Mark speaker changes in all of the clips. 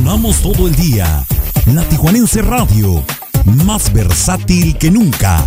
Speaker 1: Sonamos todo el día. La Tijuanense Radio, más versátil que nunca.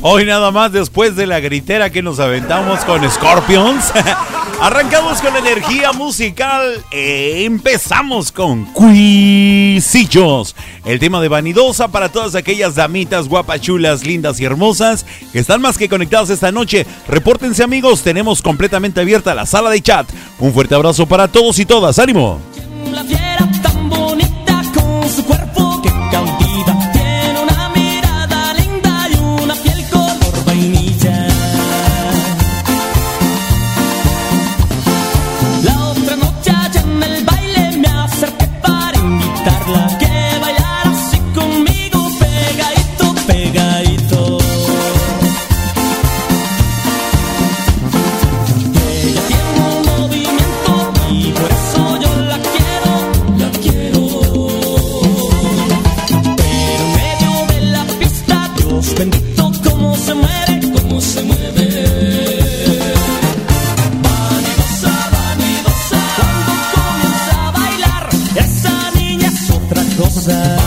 Speaker 2: Hoy nada más después de la gritera que nos aventamos con Scorpions, arrancamos con energía musical e empezamos con Cuisillos, el tema de vanidosa para todas aquellas damitas guapas, chulas, lindas y hermosas que están más que conectadas esta noche. Repórtense amigos, tenemos completamente abierta la sala de chat. Un fuerte abrazo para todos y todas, ánimo.
Speaker 3: side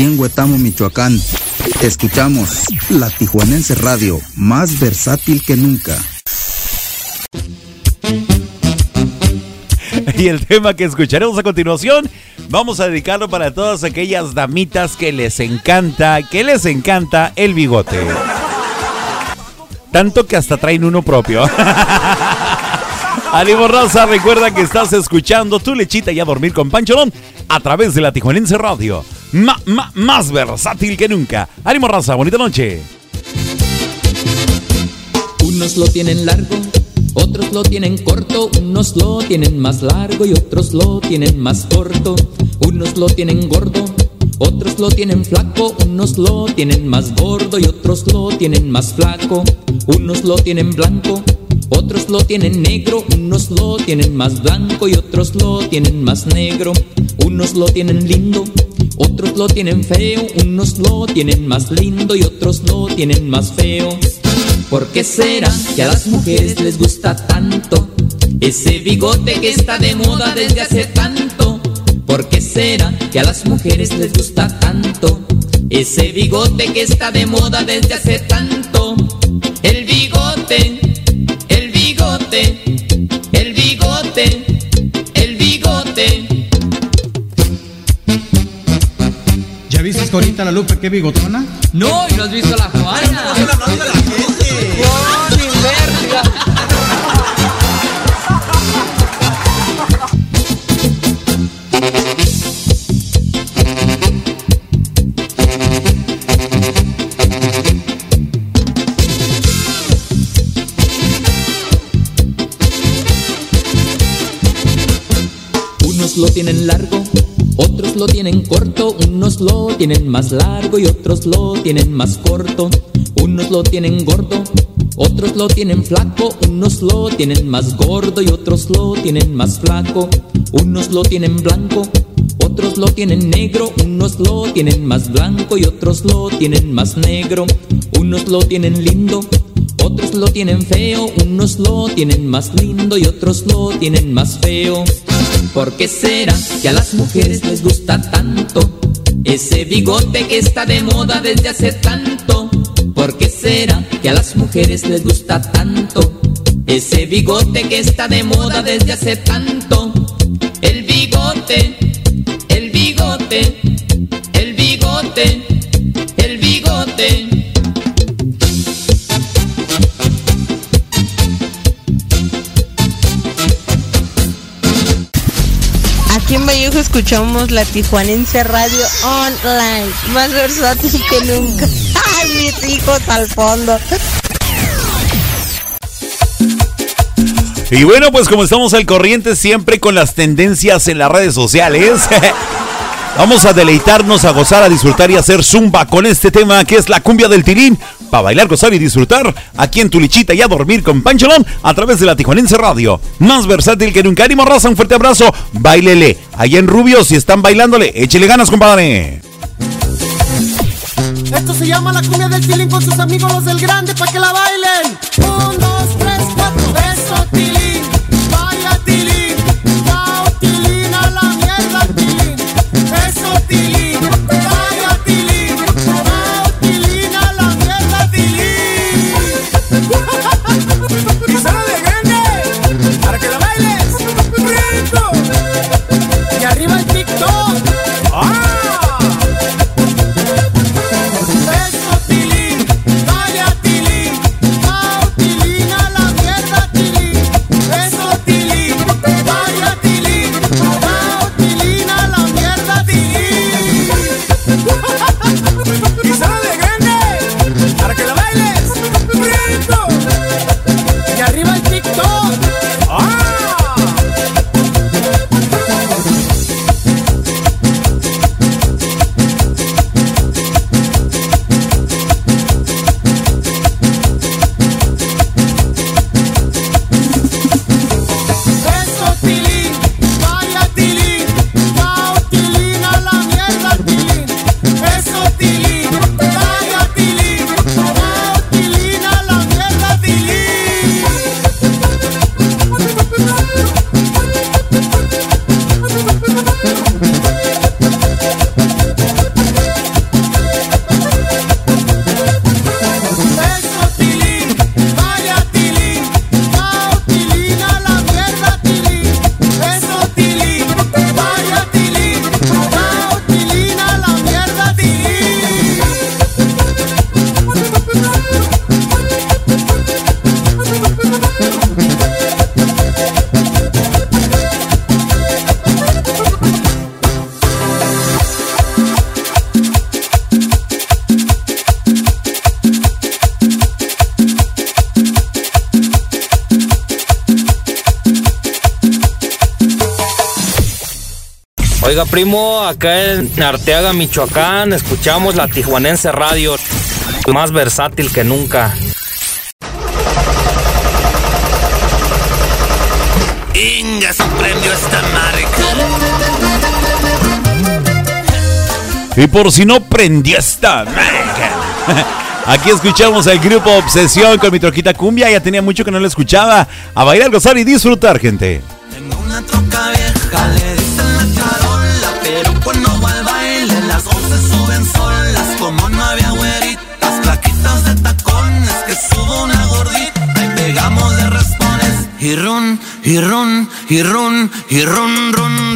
Speaker 3: Huetamo, Michoacán. Escuchamos la Tijuanense Radio, más versátil que nunca.
Speaker 2: Y el tema que escucharemos a continuación, vamos a dedicarlo para todas aquellas damitas que les encanta, que les encanta el bigote. Tanto que hasta traen uno propio. Ánimo Raza, recuerda que estás escuchando tu lechita y a dormir con Pancholón a través de la Tijuanense Radio más versátil que nunca. Ánimo raza, bonita noche.
Speaker 4: Unos lo tienen largo, otros lo tienen corto, unos lo tienen más largo y otros lo tienen más corto. Unos lo tienen gordo, otros lo tienen flaco, unos lo tienen más gordo y otros lo tienen más flaco. Unos lo tienen blanco, otros lo tienen negro, unos lo tienen más blanco y otros lo tienen más negro. Unos lo tienen lindo, otros lo tienen feo, unos lo tienen más lindo y otros lo tienen más feo. ¿Por qué será que a las mujeres les gusta tanto ese bigote que está de moda desde hace tanto? ¿Por qué será que a las mujeres les gusta tanto ese bigote que está de moda desde hace tanto? El bigote,
Speaker 5: ahorita la Lupe qué bigotona?
Speaker 4: No, y no has visto la Juana. No,
Speaker 5: la gente.
Speaker 4: No, ni verga. Unos lo tienen largo tienen corto, unos lo tienen más largo y otros lo tienen más corto. Unos lo tienen gordo, otros lo tienen flaco, unos lo tienen más gordo y otros lo tienen más flaco. Unos lo tienen blanco, otros lo tienen negro, unos lo tienen más blanco y otros lo tienen más negro. Unos lo tienen lindo, otros lo tienen feo, unos lo tienen más lindo y otros lo tienen más feo. ¿Por qué será que a las mujeres les gusta tanto ese bigote que está de moda desde hace tanto? ¿Por qué será que a las mujeres les gusta tanto ese bigote que está de moda desde hace tanto? El bigote, el bigote, el bigote, el bigote.
Speaker 6: En Vallejo escuchamos la Tijuanense Radio Online, más versátil que nunca. ¡Ay, mis hijos al fondo!
Speaker 2: Y bueno, pues como estamos al corriente siempre con las tendencias en las redes sociales, vamos a deleitarnos, a gozar, a disfrutar y a hacer zumba con este tema que es la cumbia del tirín. Para bailar, gozar y disfrutar aquí en tu lichita y a dormir con Pancholón a través de la Tijuanense Radio. Más versátil que nunca. Ánimo, raza, un fuerte abrazo. Bailele. Allá en Rubio, si están bailándole, échele ganas, compadre.
Speaker 7: Esto se llama la cumbia del tilín con sus amigos los del grande para que la bailen. Un, dos, tres, cuatro. Eso
Speaker 8: Oiga, primo, acá en Arteaga, Michoacán, escuchamos la Tijuanense Radio, más versátil que nunca.
Speaker 9: Inga se prendió esta marca.
Speaker 2: Y por si no prendió esta marca. Aquí escuchamos al grupo Obsesión con mi troquita cumbia. Ya tenía mucho que no lo escuchaba. A bailar, gozar y disfrutar, gente.
Speaker 9: Y run, y run, y run, run,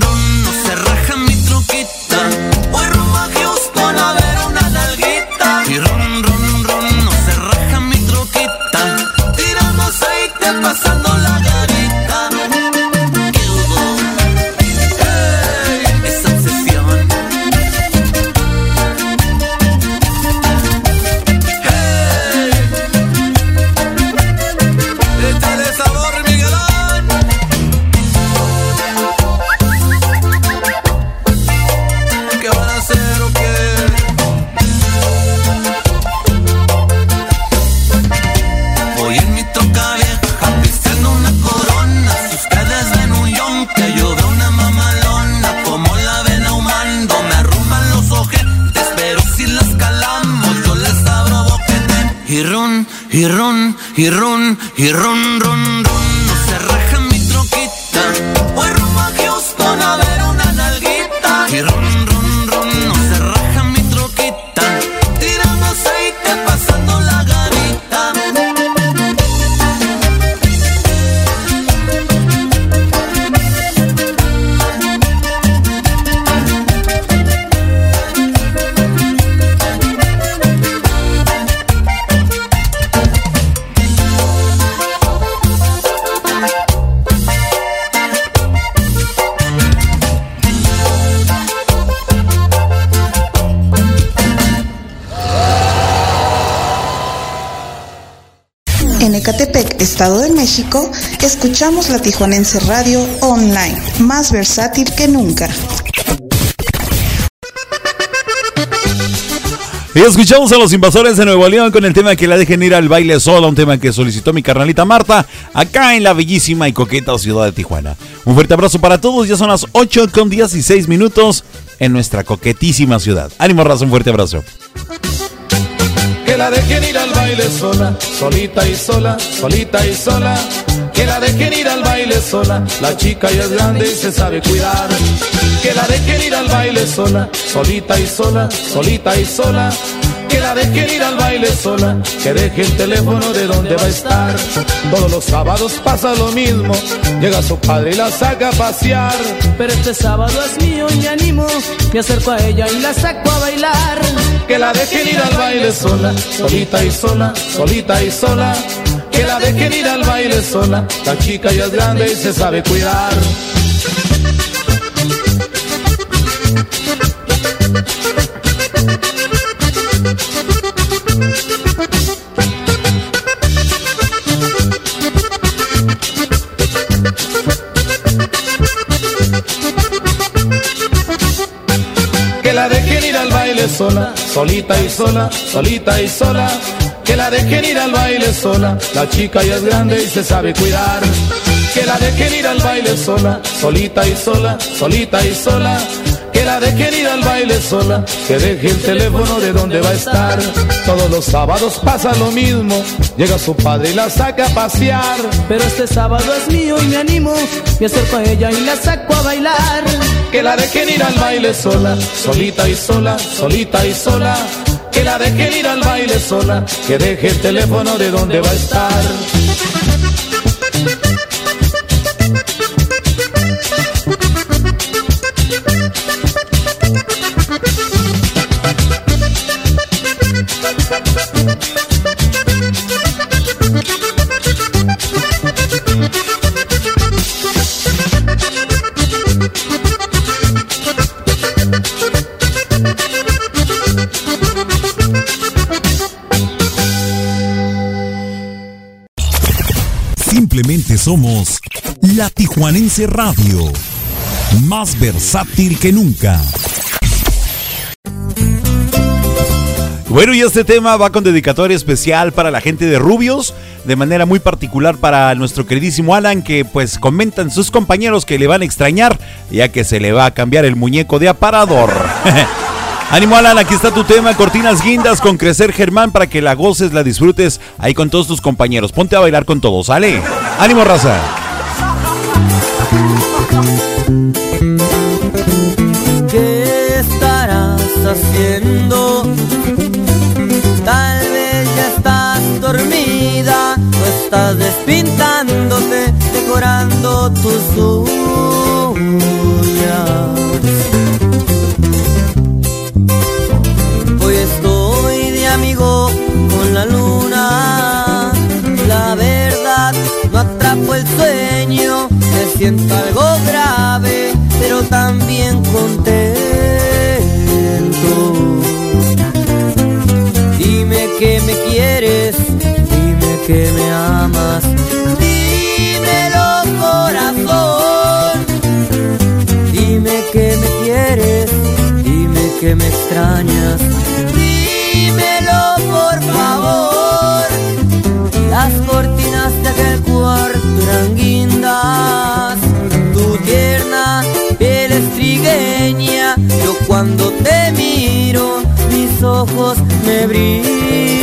Speaker 10: Escuchamos la Tijuanense Radio Online, más versátil que nunca.
Speaker 2: Y escuchamos a los invasores de Nuevo León con el tema que la dejen ir al baile sola, un tema que solicitó mi carnalita Marta, acá en la bellísima y coqueta ciudad de Tijuana. Un fuerte abrazo para todos, ya son las 8 con 16 minutos en nuestra coquetísima ciudad. Ánimo, raza, un fuerte abrazo.
Speaker 11: La dejen ir al baile sola, solita y sola, solita y sola. Que la dejen ir al baile sola, la chica ya es grande y se sabe cuidar. Que la dejen ir al baile sola, solita y sola, solita y sola. Que la dejen ir al baile sola, que deje el teléfono de donde va a estar. Todos los sábados pasa lo mismo, llega su padre y la saca a pasear.
Speaker 12: Pero este sábado es mío y me animo, me acerco a ella y la saco a bailar.
Speaker 11: Que la dejen ir al baile sola, solita y sola, solita y sola. Que la dejen ir al baile sola, la chica ya es grande y se sabe cuidar. Sola, solita y sola, solita y sola. Que la dejen ir al baile sola, la chica ya es grande y se sabe cuidar. Que la dejen ir al baile sola, solita y sola, solita y sola. Que la dejen ir al baile sola, que deje el teléfono de donde va a estar. Todos los sábados pasa lo mismo, llega su padre y la saca a pasear.
Speaker 12: Pero este sábado es mío y me animo, me acerco a ella y la saco a bailar.
Speaker 11: Que la dejen ir al baile sola, solita y sola, solita y sola. Que la dejen ir al baile sola, que deje el teléfono de donde va a estar.
Speaker 13: Somos la Tijuanense Radio, más versátil que nunca.
Speaker 2: Bueno, y este tema va con dedicatoria especial para la gente de Rubios, de manera muy particular para nuestro queridísimo Alan, que pues comentan sus compañeros que le van a extrañar, ya que se le va a cambiar el muñeco de aparador. Ánimo Alan, aquí está tu tema, Cortinas Guindas con Crecer Germán para que la goces, la disfrutes ahí con todos tus compañeros. Ponte a bailar con todos, ¿sale? Ánimo raza.
Speaker 14: ¿Qué estarás haciendo? Tal vez ya estás dormida o estás despintándote, decorando tus uñas. Con la luna. La verdad no atrapo el sueño, me siento algo grave, pero también contento. Dime que me quieres, dime que me amas. Dímelo corazón, dime que me quieres, dime que me extrañas. Eran guindas. Tu tierna piel es trigueña. Yo cuando te miro, mis ojos me brillan.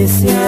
Speaker 14: De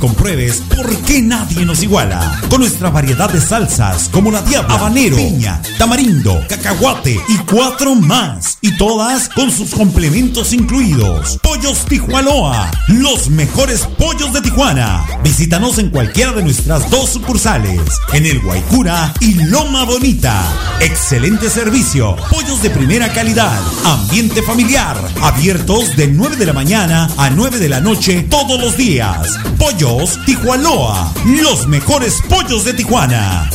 Speaker 2: compruebes por qué nadie nos iguala. Con nuestra variedad de salsas como la diabla, habanero, piña, tamarindo, cacahuate y cuatro más. Y todas con sus complementos incluidos. Pollos Tijuanoa, los mejores pollos de Tijuana. Visítanos en cualquiera de nuestras dos sucursales, en el Guaycura y Loma Bonita. Excelente servicio, pollos de primera calidad, ambiente familiar, abiertos de 9 de la mañana a 9 de la noche todos los días. Pollos Tijuanoa, los mejores pollos de Tijuana.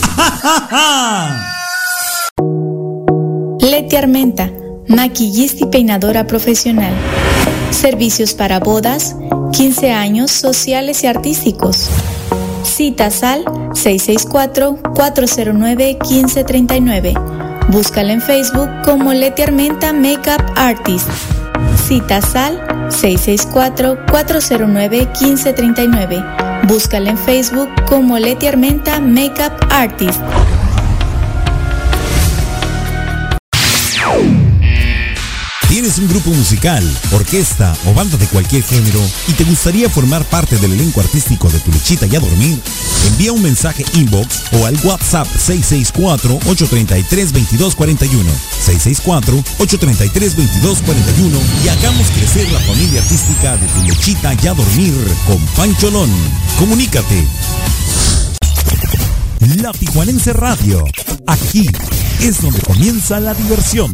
Speaker 15: Leti Armenta, maquillista y peinadora profesional. Servicios para bodas, 15 años sociales y artísticos. Citas al 664-409-1539. Búscala en Facebook como Leti Armenta Makeup Artist. Citas al 664-409-1539. Búscala en Facebook como Leti Armenta Makeup Artist.
Speaker 2: ¿Tienes un grupo musical, orquesta o banda de cualquier género y te gustaría formar parte del elenco artístico de Tu Lechita y a Dormir? Envía un mensaje inbox o al WhatsApp 664-833-2241. 664-833-2241 y hagamos crecer la familia artística de Tu Lechita y a Dormir con Pancholón. Comunícate. La Tijuanense Radio. Aquí es donde comienza la diversión.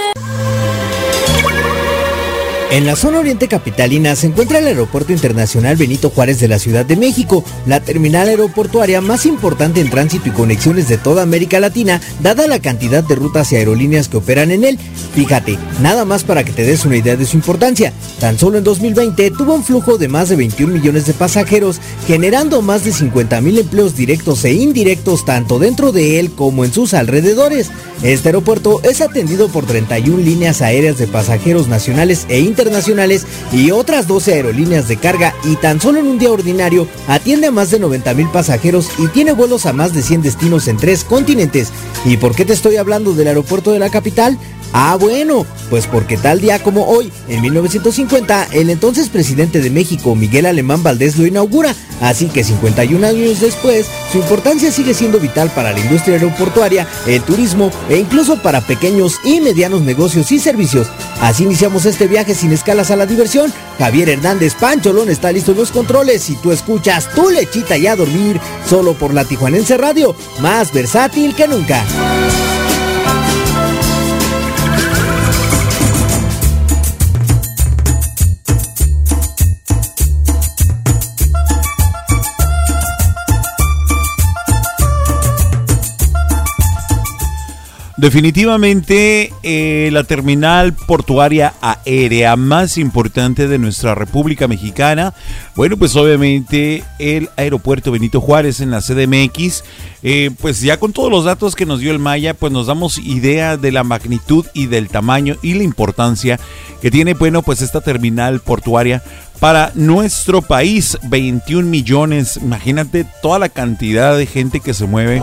Speaker 16: En la zona oriente capitalina se encuentra el Aeropuerto Internacional Benito Juárez de la Ciudad de México, la terminal aeroportuaria más importante en tránsito y conexiones de toda América Latina, dada la cantidad de rutas y aerolíneas que operan en él. Fíjate, nada más para que te des una idea de su importancia. Tan solo en 2020 tuvo un flujo de más de 21 millones de pasajeros, generando más de 50 mil empleos directos e indirectos tanto dentro de él como en sus alrededores. Este aeropuerto es atendido por 31 líneas aéreas de pasajeros nacionales e internacionales y otras 12 aerolíneas de carga y tan solo en un día ordinario atiende a más de 90 mil pasajeros y tiene vuelos a más de 100 destinos en tres continentes. ¿Y por qué te estoy hablando del aeropuerto de la capital? Ah, bueno, pues porque tal día como hoy, en 1950, el entonces presidente de México, Miguel Alemán Valdés, lo inaugura. Así que 51 años después, su importancia sigue siendo vital para la industria aeroportuaria, el turismo e incluso para pequeños y medianos negocios y servicios. Así iniciamos este viaje sin escalas a la diversión. Javier Hernández Pancholón está listo en los controles y tú escuchas tu lechita y a dormir solo por la Tijuanense Radio, más versátil que nunca.
Speaker 2: Definitivamente eh, la terminal portuaria aérea más importante de nuestra República Mexicana. Bueno, pues obviamente el aeropuerto Benito Juárez en la CDMX. Eh, pues ya con todos los datos que nos dio el Maya, pues nos damos idea de la magnitud y del tamaño y la importancia que tiene, bueno, pues esta terminal portuaria para nuestro país. 21 millones, imagínate toda la cantidad de gente que se mueve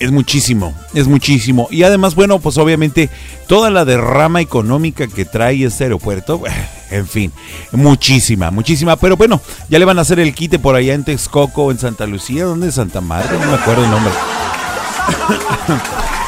Speaker 2: es muchísimo, es muchísimo. Y además, bueno, pues obviamente toda la derrama económica que trae este aeropuerto, en fin, muchísima, muchísima. Pero bueno, ya le van a hacer el quite por allá en Texcoco, en Santa Lucía, ¿dónde Santa Marta? No me acuerdo el nombre.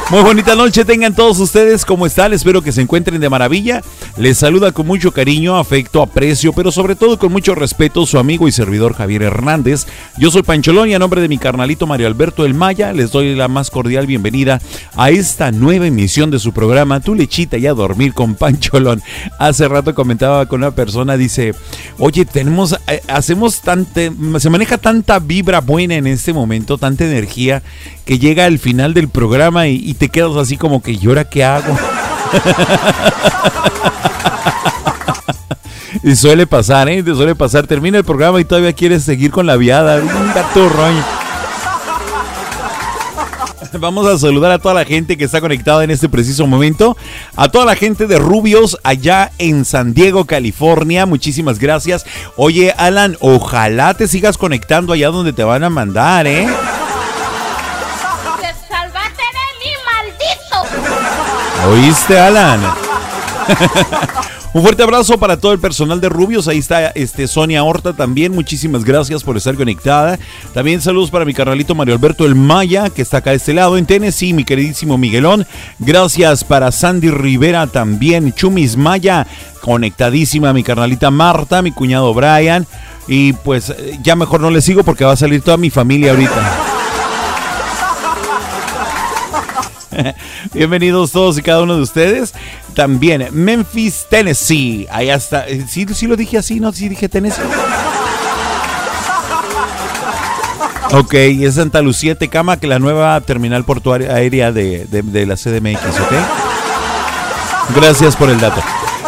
Speaker 2: Muy bonita noche tengan todos ustedes, ¿cómo están? Espero que se encuentren de maravilla. Les saluda con mucho cariño, afecto, aprecio, pero sobre todo con mucho respeto su amigo y servidor Javier Hernández. Yo soy Pancholón y a nombre de mi carnalito Mario Alberto El Maya les doy la más cordial bienvenida a esta nueva emisión de su programa Tu lechita y a dormir con Pancholón. Hace rato comentaba con una persona, dice, oye, tenemos, eh, hacemos tanta, se maneja tanta vibra buena en este momento, tanta energía que llega al final del programa y, te quedas así como que, ¿y ahora qué hago? y suele pasar, ¿eh? Te suele pasar. Termina el programa y todavía quieres seguir con la viada. gato Vamos a saludar a toda la gente que está conectada en este preciso momento. A toda la gente de Rubios allá en San Diego, California. Muchísimas gracias. Oye, Alan, ojalá te sigas conectando allá donde te van a mandar, ¿eh? ¿Oíste, Alan? Un fuerte abrazo para todo el personal de Rubios. Ahí está este, Sonia Horta también. Muchísimas gracias por estar conectada. También saludos para mi carnalito Mario Alberto El Maya, que está acá de este lado en Tennessee, mi queridísimo Miguelón. Gracias para Sandy Rivera también. Chumis Maya, conectadísima. Mi carnalita Marta, mi cuñado Brian. Y pues ya mejor no le sigo porque va a salir toda mi familia ahorita. Bienvenidos todos y cada uno de ustedes. También Memphis, Tennessee. Allá está. ¿Sí, sí lo dije así? ¿No? ¿Sí dije Tennessee? Ok, es Santa Lucía Tecama, que la nueva terminal portuaria aérea de, de, la CDMX, ¿ok? Gracias por el dato.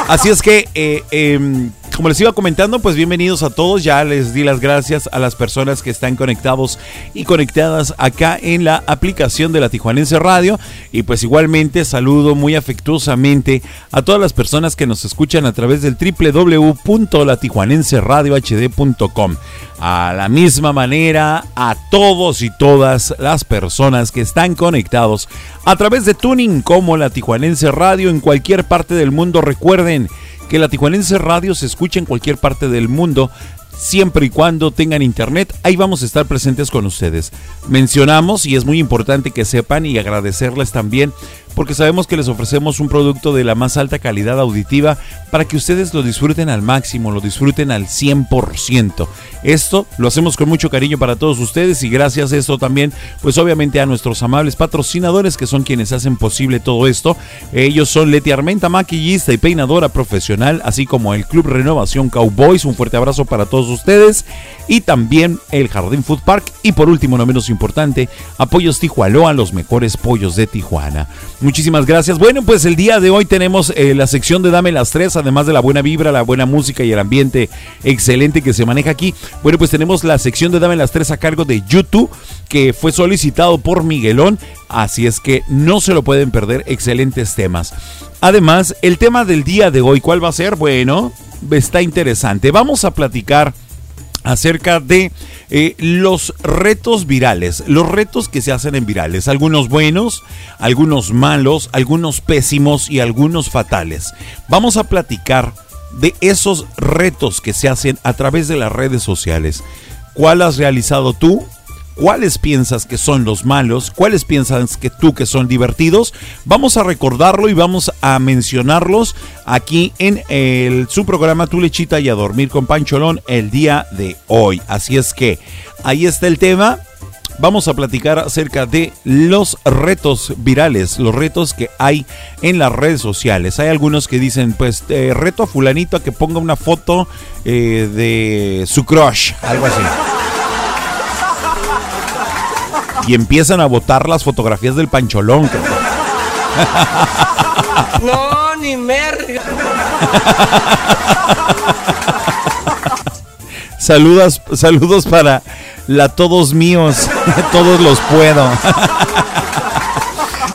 Speaker 2: Así es que eh, em, como les iba comentando, pues bienvenidos a todos. Ya les di las gracias a las personas que están conectados y conectadas acá en la aplicación de la Tijuanense Radio. Y pues igualmente saludo muy afectuosamente a todas las personas que nos escuchan a través del www.latijuanenseradiohd.com. A la misma manera, a todos y todas las personas que están conectados a través de Tuning como la Tijuanense Radio en cualquier parte del mundo. Recuerden, que la Tijuanense Radio se escuche en cualquier parte del mundo siempre y cuando tengan internet, ahí vamos a estar presentes con ustedes. Mencionamos, y es muy importante que sepan y agradecerles también, porque sabemos que les ofrecemos un producto de la más alta calidad auditiva para que ustedes lo disfruten al máximo, lo disfruten al 100%. Esto lo hacemos con mucho cariño para todos ustedes y gracias a esto también, pues obviamente a nuestros amables patrocinadores que son quienes hacen posible todo esto. Ellos son Leti Armenta, maquillista y peinadora profesional, así como el Club Renovación Cowboys. Un fuerte abrazo para todos ustedes. Y también el Jardín Food Park. Y por último, no menos importante, Apoyos Tijualoa, los mejores pollos de Tijuana. Muchísimas gracias. Bueno, pues el día de hoy tenemos eh, la sección de Dame las Tres, además de la buena vibra, la buena música y el ambiente excelente que se maneja aquí. Bueno, pues tenemos la sección de Dame las Tres a cargo de YouTube, que fue solicitado por Miguelón. Así es que no se lo pueden perder. Excelentes temas. Además, el tema del día de hoy, ¿cuál va a ser? Bueno, está interesante. Vamos a platicar acerca de eh, los retos virales, los retos que se hacen en virales, algunos buenos, algunos malos, algunos pésimos y algunos fatales. Vamos a platicar de esos retos que se hacen a través de las redes sociales. ¿Cuál has realizado tú? Cuáles piensas que son los malos, cuáles piensas que tú que son divertidos. Vamos a recordarlo y vamos a mencionarlos aquí en el, su programa Tu Lechita y a Dormir con Pancholón el día de hoy. Así es que ahí está el tema. Vamos a platicar acerca de los retos virales, los retos que hay en las redes sociales. Hay algunos que dicen, pues, eh, reto a fulanito a que ponga una foto eh, de su crush, algo así y empiezan a botar las fotografías del pancholón.
Speaker 17: No, ni merga.
Speaker 2: Saludos, saludos para la todos míos. todos los puedo.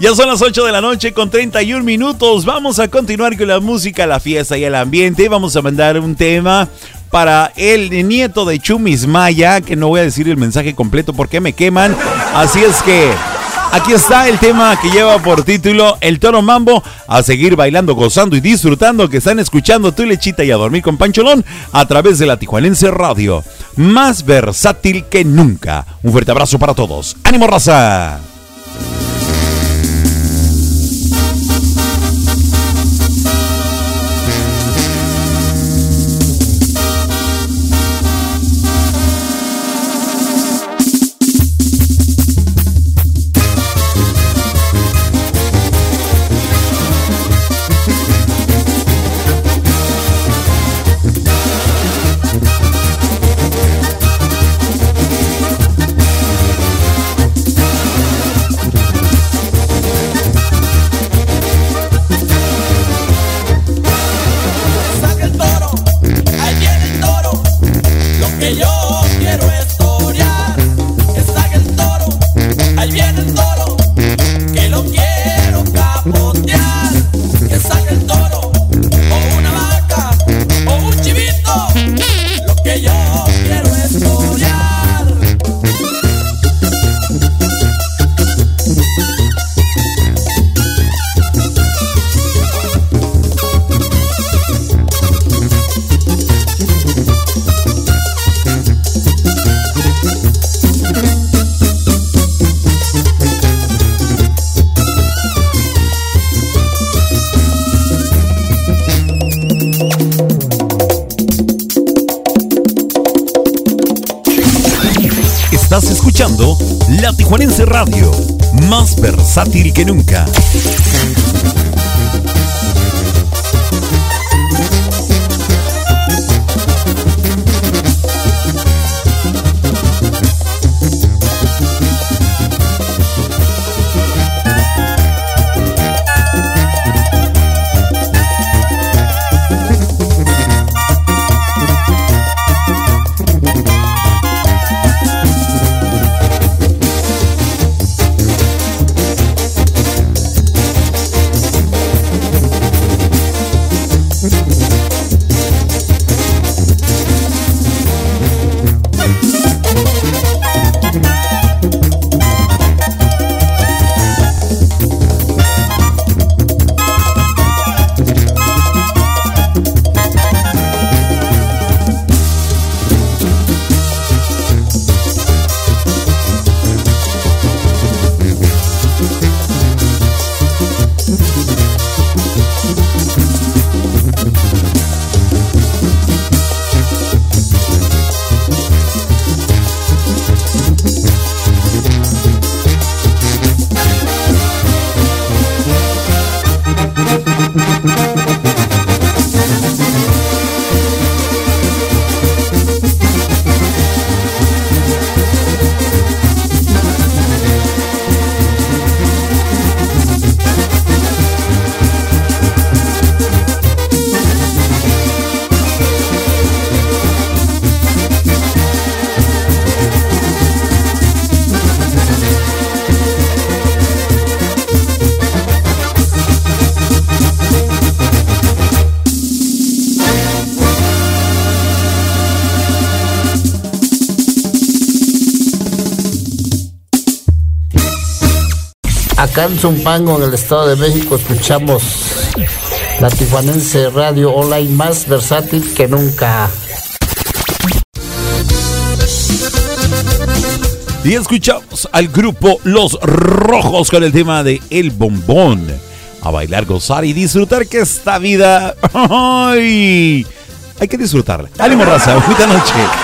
Speaker 2: Ya son las 8 de la noche con 31 minutos. Vamos a continuar con la música, la fiesta y el ambiente. Vamos a mandar un tema para el nieto de Chumis Maya, que no voy a decir el mensaje completo porque me queman. Así es que aquí está el tema que lleva por título El Toro Mambo. A seguir bailando, gozando y disfrutando que están escuchando tu lechita y a dormir con Pancholón a través de la Tijuanense Radio. Más versátil que nunca. Un fuerte abrazo para todos. ¡Ánimo, raza!
Speaker 13: Versátil que nunca.
Speaker 18: Acá en Zumpango, en el Estado de México, escuchamos la Tijuanense Radio Online más versátil que nunca.
Speaker 2: Y escuchamos al grupo Los Rojos con el tema de El Bombón. A bailar, gozar y disfrutar que esta vida... ¡ay! Hay que disfrutarla. Ánimo, raza. Buena noche.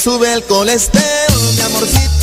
Speaker 19: Sube el colesterol, mi amorcito.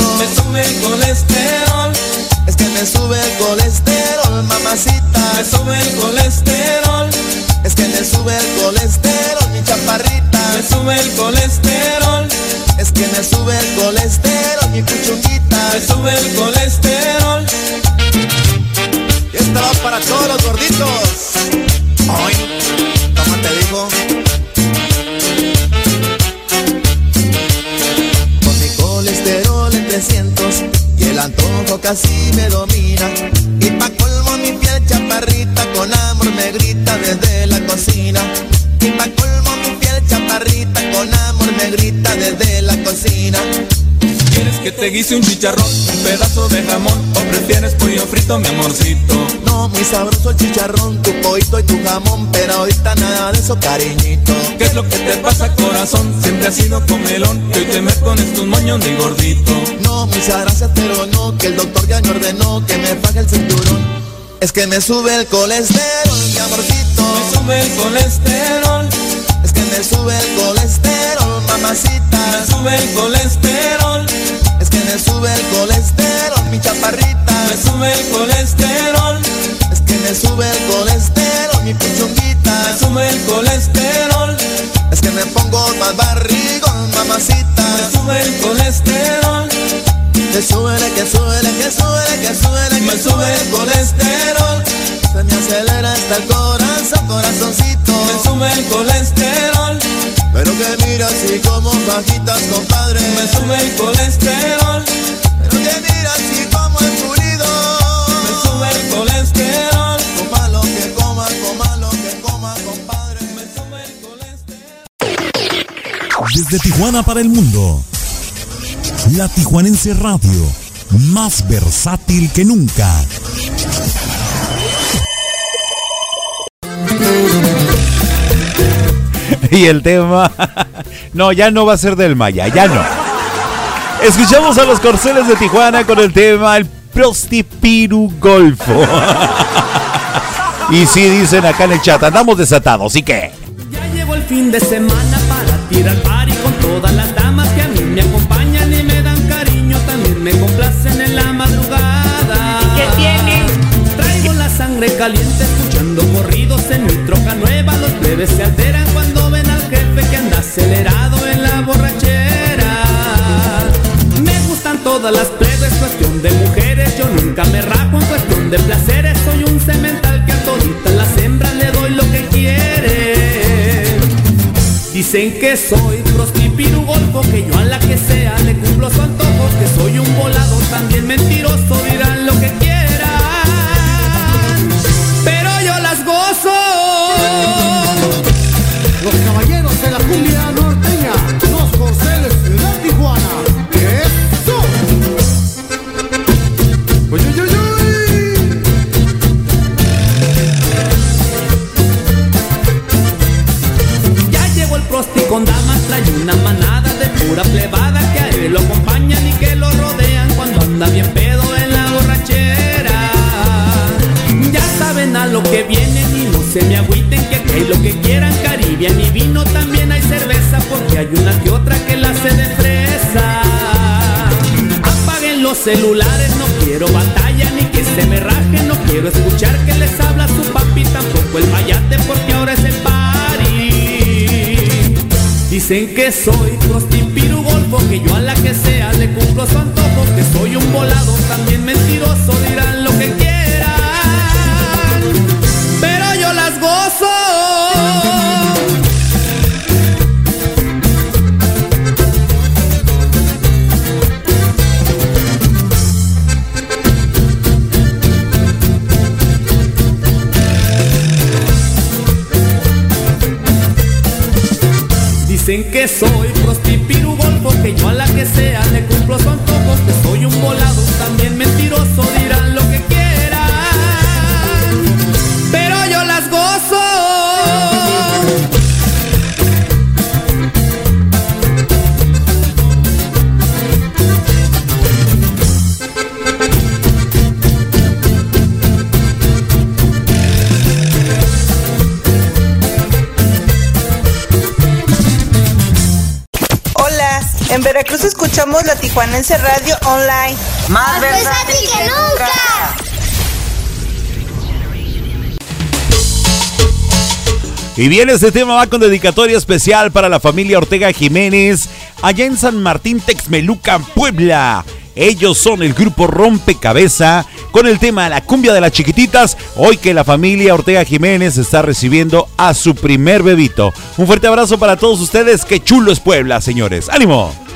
Speaker 19: Sabroso el chicharrón, tu pollito y tu jamón, pero ahorita nada de eso, cariñito.
Speaker 20: ¿Qué es lo que te pasa, corazón? Siempre has sido comelón y hoy te me pones tus moños de gordito.
Speaker 19: No, muchas gracias, pero no, que el doctor ya me ordenó que me faje el cinturón. Es que me sube el colesterol, mi amorcito.
Speaker 20: Me sube el colesterol.
Speaker 19: Es que me sube el colesterol, mamacita.
Speaker 20: Me sube el colesterol.
Speaker 19: Es que me sube el colesterol, mi chaparrita.
Speaker 20: Me sube el colesterol.
Speaker 19: Me sube el colesterol, mi puchunguita.
Speaker 20: Me sube el colesterol.
Speaker 19: Es que me pongo más barrigón, mamacita.
Speaker 20: Me sube el colesterol.
Speaker 19: Que suele, que suele, que suele, que suele,
Speaker 20: Me sube el colesterol.
Speaker 19: Se me acelera hasta el corazón, corazoncito.
Speaker 20: Me sube el colesterol.
Speaker 19: Pero que mira así como fajitas, compadre.
Speaker 20: Me sube el colesterol.
Speaker 21: Desde Tijuana para el mundo. La Tijuanense Radio, más versátil que nunca.
Speaker 2: Y el tema. No, ya no va a ser del Maya, ya no. Escuchamos a los corceles de Tijuana con el tema El Prostipiru Golfo. Y sí, dicen acá en el chat, andamos desatados, ¿y qué?
Speaker 22: Ya llegó el fin de semana para tirar con todas las damas que a mí me acompañan y me dan cariño, también me complacen en la madrugada.
Speaker 23: ¿Qué tiene?
Speaker 22: Traigo la sangre caliente escuchando corridos en mi troca nueva. Los plebes se alteran cuando ven al jefe que anda acelerado en la borrachera. Me gustan todas las plebes, cuestión de mujeres. Yo nunca me rajo en cuestión de placeres. Soy un cemental Dicen que soy prostipiru golfo, que yo a la que sea le cumplo su antojo, que soy un volado también mentiroso, dirán lo que quieran, pura plebada que a lo acompañan y que lo rodean cuando anda bien pedo en la borrachera. Ya saben a lo que vienen y no se me agüiten que aquí hay lo que quieran, Caribbean y vino, también hay cerveza porque hay una que otra que la hace de fresa. Apaguen los celulares, no quiero batalla ni que se me rajen, no quiero escuchar que les habla su papi, tampoco el mayate porque ahora es el party. Dicen que soy prostipiru golfo, que yo a la que sea le cumplo su antojo, que soy un volado también mentiroso, dirán lo que quieran, pero yo las gozo.
Speaker 24: Tijuanense Radio Online.
Speaker 7: Más versátil que nunca.
Speaker 2: Y bien, este tema va con dedicatoria especial para la familia Ortega Jiménez, allá en San Martín Texmelucan, Puebla. Ellos son el grupo Rompecabeza con el tema La cumbia de las chiquititas. Hoy que la familia Ortega Jiménez está recibiendo a su primer bebito. Un fuerte abrazo para todos ustedes. Qué chulo es Puebla, señores. ¡Ánimo!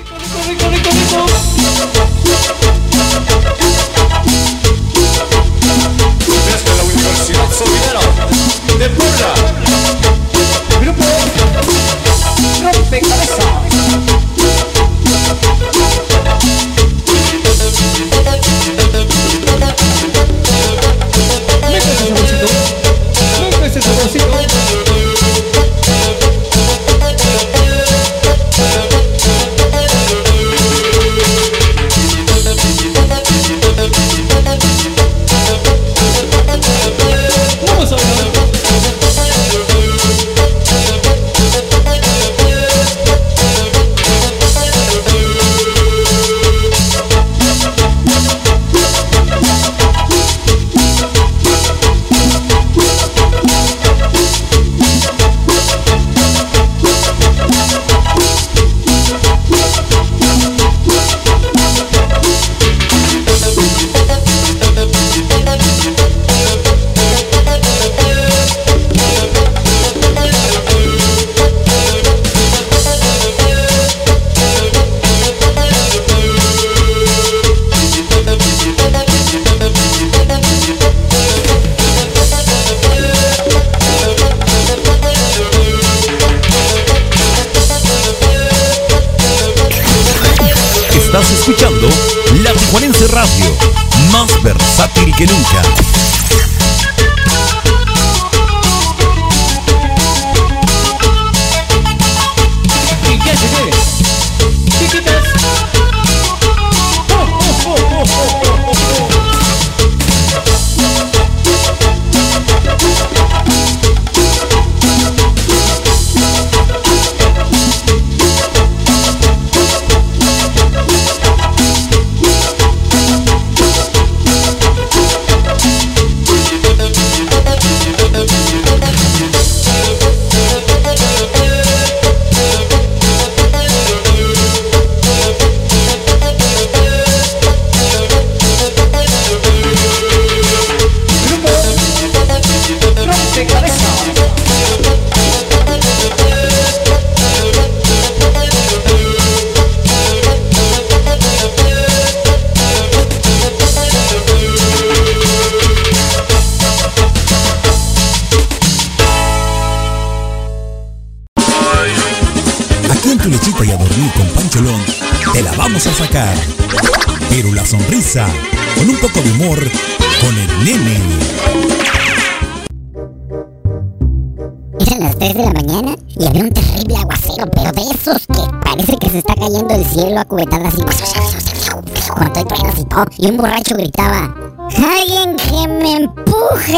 Speaker 7: Y
Speaker 13: un
Speaker 25: borracho gritaba: ¡Alguien que me empuje!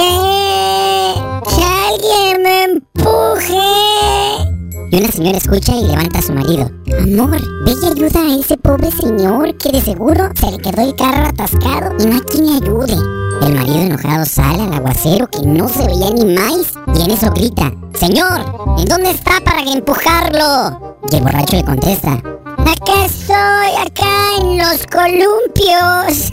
Speaker 25: ¡Que alguien me empuje! Y una señora escucha y levanta a su marido. Amor, ve y ayuda a ese pobre señor que de seguro se le quedó el carro atascado y no hay quien le ayude. El marido enojado sale al aguacero que no se veía ni más y en eso grita, Señor, ¿en dónde está para empujarlo? Y el borracho le contesta, Acá estoy, acá en los columpios.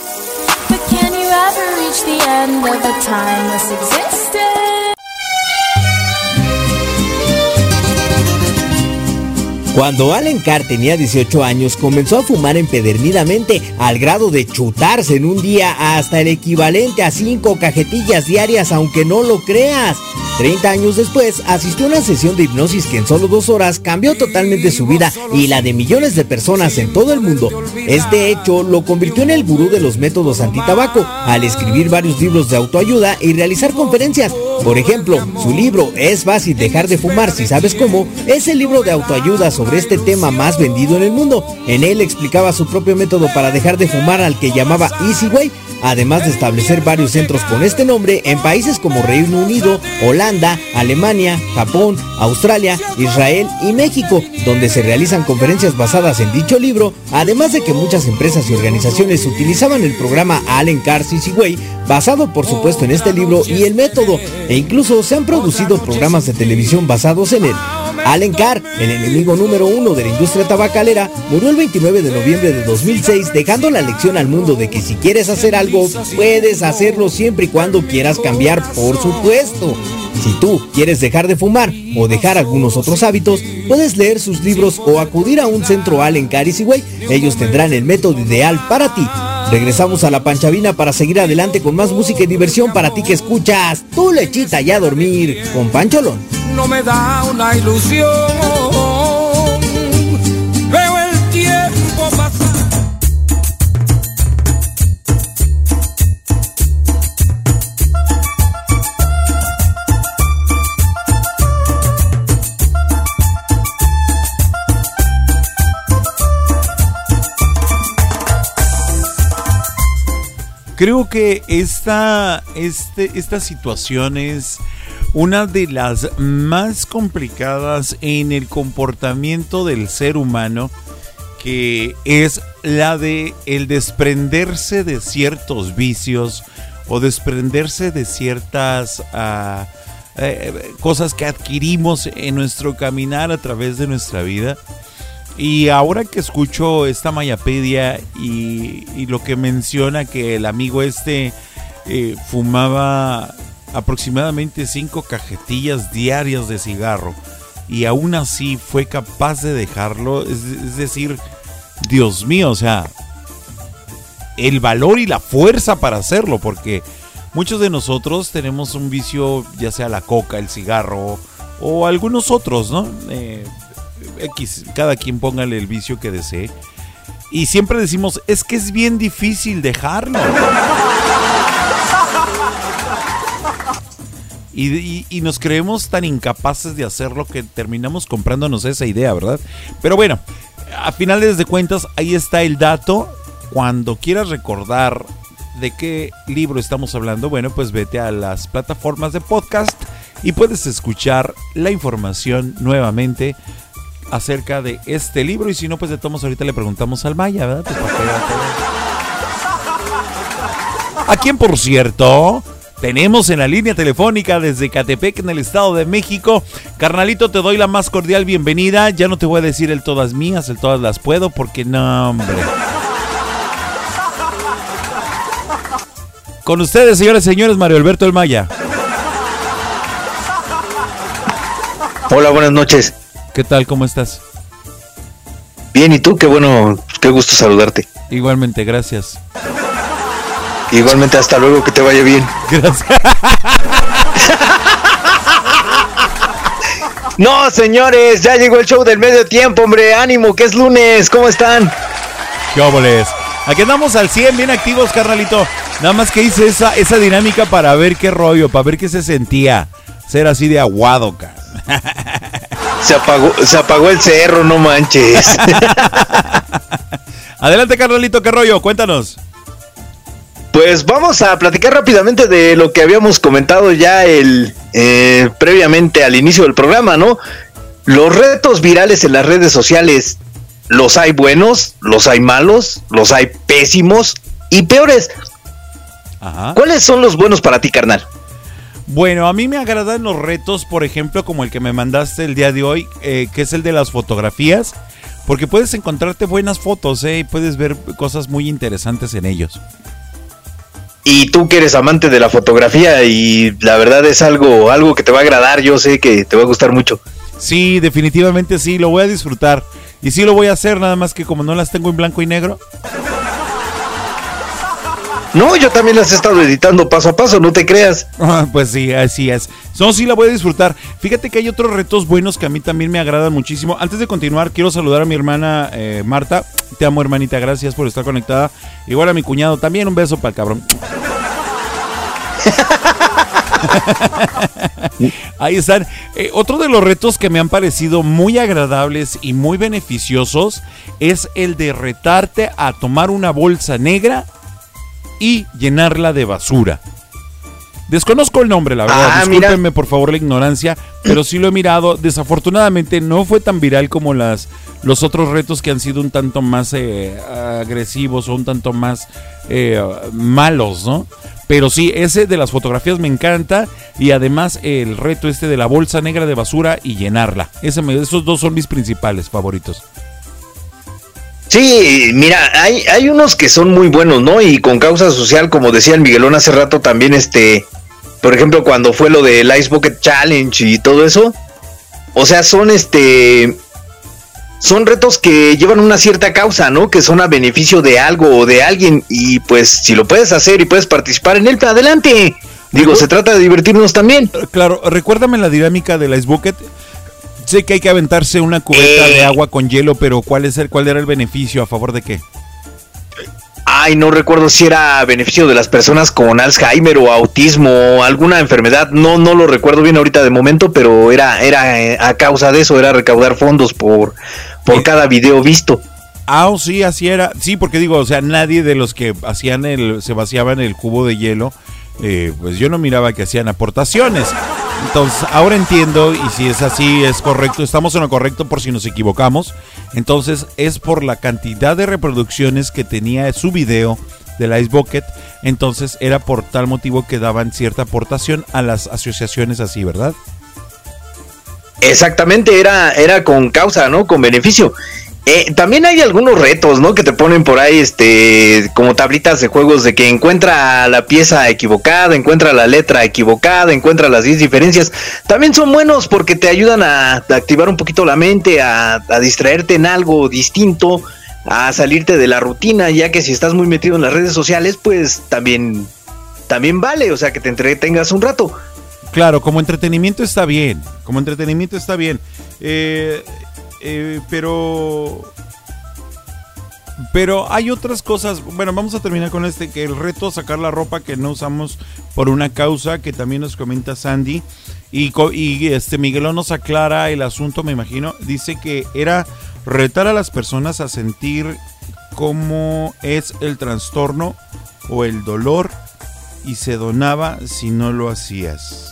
Speaker 16: Cuando Allen Carr tenía 18 años, comenzó a fumar empedernidamente al grado de chutarse en un día hasta el equivalente a 5 cajetillas diarias, aunque no lo creas. 30 años después, asistió a una sesión de hipnosis que en solo dos horas cambió totalmente su vida y la de millones de personas en todo el mundo. Este hecho lo convirtió en el gurú de los métodos antitabaco, al escribir varios libros de autoayuda y realizar conferencias. Por ejemplo, su libro Es fácil dejar de fumar si sabes cómo, es el libro de autoayuda sobre este tema más vendido en el mundo. En él explicaba su propio método para dejar de fumar al que llamaba Easy Way, además de establecer varios centros con este nombre en países como Reino Unido, Holanda, Alemania, Japón, Australia, Israel y México, donde se realizan conferencias basadas en dicho libro, además de que muchas empresas y organizaciones utilizaban el programa Allen Carr Way, basado por supuesto en este libro y el método, e incluso se han producido programas de televisión basados en él. Allen Carr, el enemigo número uno de la industria tabacalera, murió el 29 de noviembre de 2006 dejando la lección al mundo de que si quieres hacer algo, puedes hacerlo siempre y cuando quieras cambiar, por supuesto. Si tú quieres dejar de fumar o dejar algunos otros hábitos, puedes leer sus libros o acudir a un centro Allen Carr Easy Way. Ellos tendrán el método ideal para ti. Regresamos a la panchavina para seguir adelante con más música y diversión para ti que escuchas tu lechita y a dormir con Pancholón.
Speaker 7: No me da una ilusión. Veo el tiempo pasar.
Speaker 2: Creo que esta, este, esta situación es una de las más complicadas en el comportamiento del ser humano, que es la de el desprenderse de ciertos vicios o desprenderse de ciertas ah, eh, cosas que adquirimos en nuestro caminar a través de nuestra vida. Y ahora que escucho esta Mayapedia y, y lo que menciona que el amigo este eh, fumaba aproximadamente cinco cajetillas diarias de cigarro y aún así fue capaz de dejarlo, es, es decir, Dios mío, o sea, el valor y la fuerza para hacerlo, porque muchos de nosotros tenemos un vicio, ya sea la coca, el cigarro o algunos otros, ¿no? Eh, X, cada quien póngale el vicio que desee. Y siempre decimos, es que es bien difícil dejarlo. Y, nos creemos tan incapaces de hacerlo que terminamos comprándonos esa idea, ¿verdad? Pero bueno, a finales de cuentas, ahí está el dato. Cuando quieras recordar de qué libro estamos hablando, bueno, pues vete a las plataformas de podcast y puedes escuchar la información nuevamente acerca de este libro. Y si no, pues de todos ahorita le preguntamos al Maya, ¿verdad? Pues. A quien, por cierto, tenemos en la línea telefónica desde Catepec, en el Estado de México. Carnalito, te doy la más cordial bienvenida. Ya no te voy a decir el todas mías, el todas las puedo, porque no, hombre. Con ustedes, señores y señores, Mario Alberto El Maya.
Speaker 26: Hola, buenas noches.
Speaker 2: ¿Qué tal? ¿Cómo estás?
Speaker 26: Bien, ¿y tú? Qué bueno, qué gusto saludarte.
Speaker 2: Igualmente, gracias.
Speaker 26: Igualmente, hasta luego, que te vaya bien.
Speaker 2: Gracias.
Speaker 26: No, señores, ya llegó el show del medio tiempo, hombre. Ánimo, que es lunes. ¿Cómo están?
Speaker 2: ¿Qué óboles? Aquí andamos al 100, bien activos, carnalito. Nada más que hice esa, esa dinámica para ver qué rollo, para ver qué se sentía ser así de aguado, cara.
Speaker 26: Se apagó, se apagó el cerro, no manches.
Speaker 2: Adelante, carnalito, qué rollo, cuéntanos.
Speaker 26: Pues vamos a platicar rápidamente de lo que habíamos comentado ya el eh, previamente al inicio del programa, ¿no? Los retos virales en las redes sociales, los hay buenos, los hay malos, los hay pésimos y peores. ¿Cuáles son los buenos para ti, carnal?
Speaker 2: Bueno, a mí me agradan los retos, por ejemplo, como el que me mandaste el día de hoy, eh, que es el de las fotografías, porque puedes encontrarte buenas fotos eh, y puedes ver cosas muy interesantes en ellos.
Speaker 26: Y tú que eres amante de la fotografía y la verdad es algo, algo que te va a agradar, yo sé que te va a gustar mucho.
Speaker 2: Sí, definitivamente sí, lo voy a disfrutar. Y sí lo voy a hacer, nada más que como no las tengo en blanco y negro.
Speaker 26: No, yo también las he estado editando paso a paso, no te creas.
Speaker 2: Ah, pues sí, así es. No, sí la voy a disfrutar. Fíjate que hay otros retos buenos que a mí también me agradan muchísimo. Antes de continuar, quiero saludar a mi hermana eh, Marta. Te amo, hermanita, gracias por estar conectada. Igual a mi cuñado, también un beso para el cabrón. Ahí están. Eh, otro de los retos que me han parecido muy agradables y muy beneficiosos es el de retarte a tomar una bolsa negra y llenarla de basura. Desconozco el nombre, la verdad.
Speaker 26: Ah,
Speaker 2: Discúlpenme por favor la ignorancia, pero sí lo he mirado. Desafortunadamente no fue tan viral como las los otros retos que han sido un tanto más eh, agresivos o un tanto más eh, malos, ¿no? Pero sí, ese de las fotografías me encanta y además el reto este de la bolsa negra de basura y llenarla. Ese esos dos son mis principales favoritos.
Speaker 26: Sí, mira, hay, hay unos que son muy buenos, ¿no? Y con causa social, como decía el Miguelón hace rato, también este, por ejemplo, cuando fue lo del Ice Bucket Challenge y todo eso, o sea, son este, son retos que llevan una cierta causa, ¿no? Que son a beneficio de algo o de alguien y pues si lo puedes hacer y puedes participar en él, adelante. Digo, se trata de divertirnos también.
Speaker 2: Claro, recuérdame la dinámica del Ice Bucket. Sé que hay que aventarse una cubeta
Speaker 26: Eh.
Speaker 2: de agua con hielo, pero ¿cuál es el cuál era el beneficio a favor de qué?
Speaker 26: Ay, no recuerdo si era beneficio de las personas con Alzheimer o autismo o alguna enfermedad. No, no lo recuerdo bien ahorita de momento, pero era, era eh, a causa de eso, era recaudar fondos por, por cada video visto.
Speaker 2: Ah, oh, sí, así era. Sí, porque digo, o sea, nadie de los que hacían el, se vaciaban el cubo de hielo, eh, pues yo no miraba que hacían aportaciones. Entonces, ahora entiendo, y si es así, es correcto, estamos en lo correcto por si nos equivocamos. Entonces, es por la cantidad de reproducciones que tenía su video del Ice Bucket. Entonces, era por tal motivo que daban cierta aportación a las asociaciones así, ¿verdad?
Speaker 26: Exactamente, era, era con causa, ¿no? Con beneficio. Eh, también hay algunos retos, ¿no? Que te ponen por ahí, este, como tablitas de juegos de que encuentra la pieza equivocada, encuentra la letra equivocada, encuentra las 10 diferencias. También son buenos porque te ayudan a, activar un poquito la mente, a, a distraerte en algo distinto, a salirte de la rutina, ya que si estás muy metido en las redes sociales, pues también, también vale, o sea, que te entretengas un rato.
Speaker 2: Claro, como entretenimiento está bien. Como entretenimiento está bien. Eh, eh, pero. Pero hay otras cosas. Bueno, vamos a terminar con este: que el reto sacar la ropa que no usamos por una causa, que también nos comenta Sandy. Y, y este Miguelón nos aclara el asunto, me imagino. Dice que era retar a las personas a sentir cómo es el trastorno o el dolor y se donaba si no lo hacías.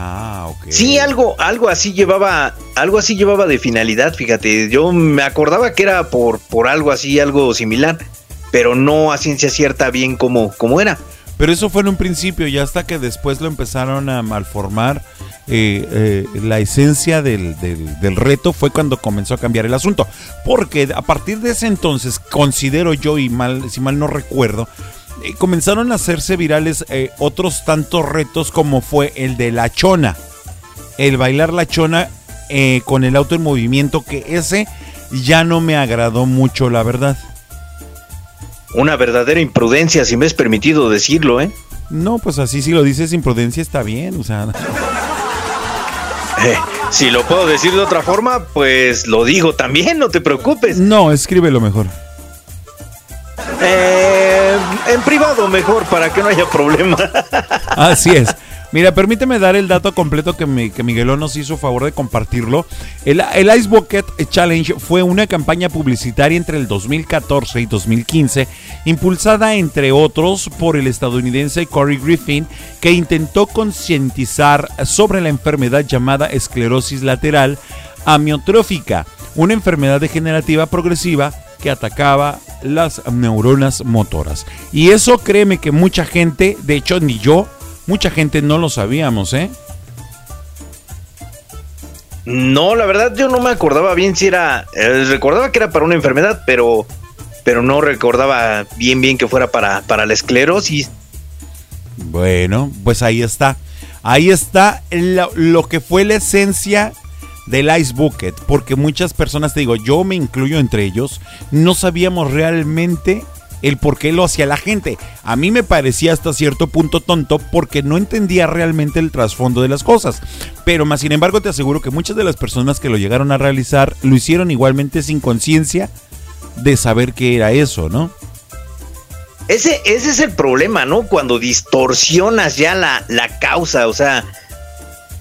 Speaker 2: Ah, ok.
Speaker 26: Sí, algo, algo así llevaba, algo así llevaba de finalidad, fíjate. Yo me acordaba que era por, por algo así, algo similar, pero no a ciencia cierta bien como, como era.
Speaker 2: Pero eso fue en un principio y hasta que después lo empezaron a malformar, eh, eh, la esencia del, del- del reto fue cuando comenzó a cambiar el asunto. Porque a partir de ese entonces, considero yo, y mal, si mal no recuerdo, eh, comenzaron a hacerse virales eh, otros tantos retos como fue el de la chona. El bailar la chona eh, con el auto en movimiento, que ese ya no me agradó mucho, la verdad.
Speaker 26: Una verdadera imprudencia, si me es permitido decirlo, ¿eh?
Speaker 2: No, pues así si lo dices imprudencia está bien, o sea.
Speaker 26: Eh, si lo puedo decir de otra forma, pues lo digo también, no te preocupes.
Speaker 2: No, escríbelo mejor.
Speaker 26: Eh, en privado mejor, para que no haya problema.
Speaker 2: Así es. Mira, permíteme dar el dato completo que, mi, que Miguelón nos hizo favor de compartirlo. El, el Ice Bucket Challenge fue una campaña publicitaria entre el 2014 y 2015, impulsada entre otros por el estadounidense Corey Griffin, que intentó concientizar sobre la enfermedad llamada esclerosis lateral amiotrófica, una enfermedad degenerativa progresiva que atacaba las neuronas motoras. Y eso créeme que mucha gente, de hecho ni yo, mucha gente no lo sabíamos, ¿eh?
Speaker 26: No, la verdad yo no me acordaba bien si era, eh, recordaba que era para una enfermedad, pero, pero no recordaba bien bien que fuera para, para la esclerosis.
Speaker 2: Bueno, pues ahí está. Ahí está lo, lo que fue la esencia del Ice Bucket, porque muchas personas, te digo, yo me incluyo entre ellos, no sabíamos realmente el por qué lo hacía la gente. A mí me parecía hasta cierto punto tonto porque no entendía realmente el trasfondo de las cosas. Pero más sin embargo te aseguro que muchas de las personas que lo llegaron a realizar lo hicieron igualmente sin conciencia de saber qué era eso, ¿no?
Speaker 26: Ese, ese es el problema, ¿no? Cuando distorsionas ya la, la causa, o sea,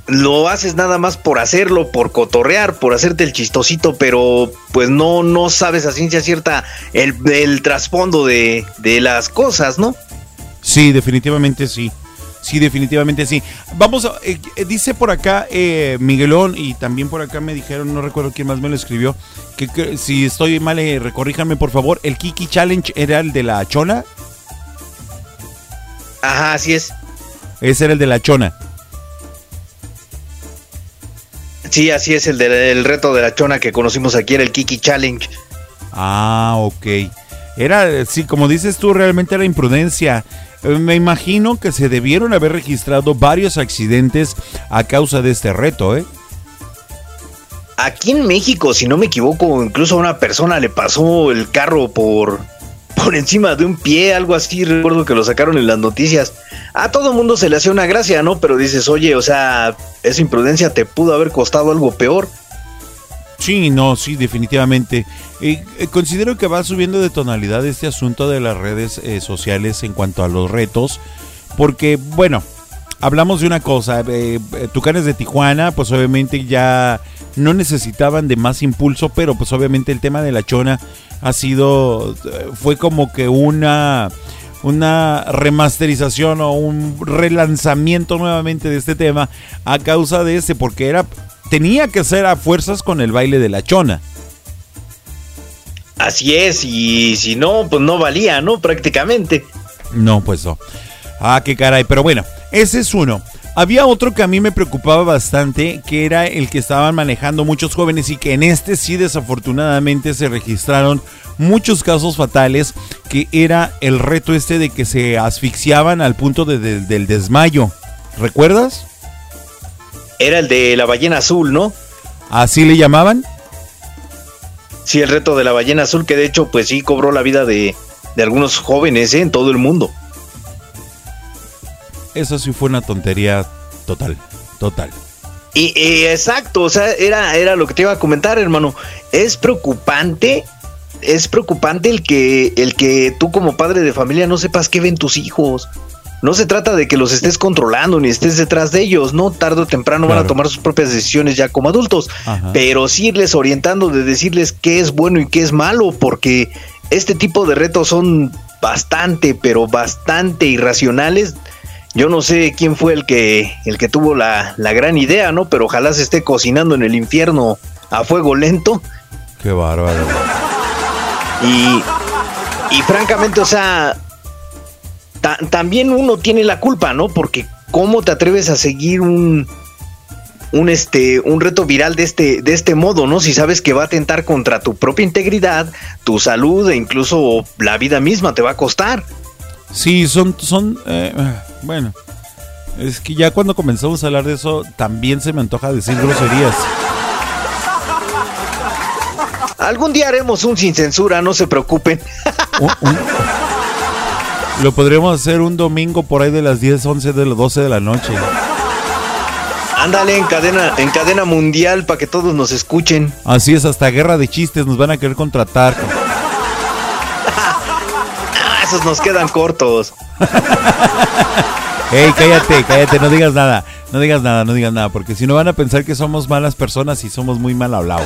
Speaker 26: lo haces nada más por hacerlo, por cotorrear, por hacerte el chistosito, pero pues no, no sabes a ciencia cierta el, el trasfondo de, de las cosas, ¿no?
Speaker 2: Sí, definitivamente sí. Sí, definitivamente sí. Vamos, a- eh, eh, dice por acá eh, Miguelón y también por acá me dijeron, no recuerdo quién más me lo escribió, que, que si estoy mal, eh, recorríjanme por favor. El Kiki Challenge era el de la chona.
Speaker 26: Ajá, así es.
Speaker 2: Ese era el de la chona.
Speaker 26: Sí, así es el del reto de la chona que conocimos aquí, era el Kiki Challenge.
Speaker 2: Ah, ok. Era, sí, como dices tú, realmente era imprudencia. Eh, Me imagino que se debieron haber registrado varios accidentes a causa de este reto, ¿eh?
Speaker 26: Aquí en México, si no me equivoco, incluso a una persona le pasó el carro por, por encima de un pie, algo así. Recuerdo que lo sacaron en las noticias. A todo mundo se le hacía una gracia, ¿no? Pero dices, oye, o sea, esa imprudencia te pudo haber costado algo peor.
Speaker 2: Sí, no, sí, definitivamente. Eh, eh, considero que va subiendo de tonalidad este asunto de las redes eh, sociales en cuanto a los retos, porque, bueno, hablamos de una cosa, Tucanes de Tijuana, pues obviamente ya no necesitaban de más impulso, pero pues obviamente el tema de la chona ha sido, eh, fue como que una una remasterización o un relanzamiento nuevamente de este tema a causa de ese, porque era tenía que ser a fuerzas con el baile de la chona.
Speaker 26: Así es, y si no, pues no valía, ¿no? Prácticamente.
Speaker 2: No, pues no. Ah, qué caray. Pero bueno, ese es uno. Había otro que a mí me preocupaba bastante, que era el que estaban manejando muchos jóvenes y que en este sí desafortunadamente se registraron muchos casos fatales, que era el reto este de que se asfixiaban al punto de- de- del desmayo. ¿Recuerdas?
Speaker 26: Era el de la ballena azul, ¿no?
Speaker 2: ¿Así le llamaban?
Speaker 26: Sí, el reto de la ballena azul, que de hecho, pues sí cobró la vida de, de algunos jóvenes ¿eh? en todo el mundo.
Speaker 2: Eso sí fue una tontería total, total.
Speaker 26: Y, y exacto, o sea, era, era lo que te iba a comentar, hermano. Es preocupante, es preocupante el que, el que tú como padre de familia no sepas qué ven tus hijos. No se trata de que los estés controlando ni estés detrás de ellos, no tarde o temprano van a tomar sus propias decisiones ya como adultos,
Speaker 2: Ajá.
Speaker 26: pero sí irles orientando de decirles qué es bueno y qué es malo, porque este tipo de retos son bastante, pero bastante irracionales. Yo no sé quién fue el que, el que tuvo la, la gran idea, ¿no? Pero ojalá se esté cocinando en el infierno a fuego lento.
Speaker 2: Qué bárbaro.
Speaker 26: Y, y francamente, o sea, ta- también uno tiene la culpa, ¿no? Porque ¿cómo te atreves a seguir un, un, este, un reto viral de este, de este modo, ¿no? Si sabes que va a atentar contra tu propia integridad, tu salud e incluso la vida misma te va a costar.
Speaker 2: Sí, son, son, eh, bueno, es que ya cuando comenzamos a hablar de eso, también se me antoja decir groserías.
Speaker 26: Algún día haremos un sin censura, no se preocupen.
Speaker 2: Lo podríamos hacer un domingo por ahí de las 10, 11, de las 12 de la noche.
Speaker 26: Ándale en cadena, en cadena mundial para que todos nos escuchen.
Speaker 2: Así es, hasta guerra de chistes nos van a querer contratar.
Speaker 26: Esos nos quedan cortos.
Speaker 2: Ey, cállate, cállate, no digas nada. No digas nada, no digas nada, porque si no van a pensar que somos malas personas y somos muy mal hablados.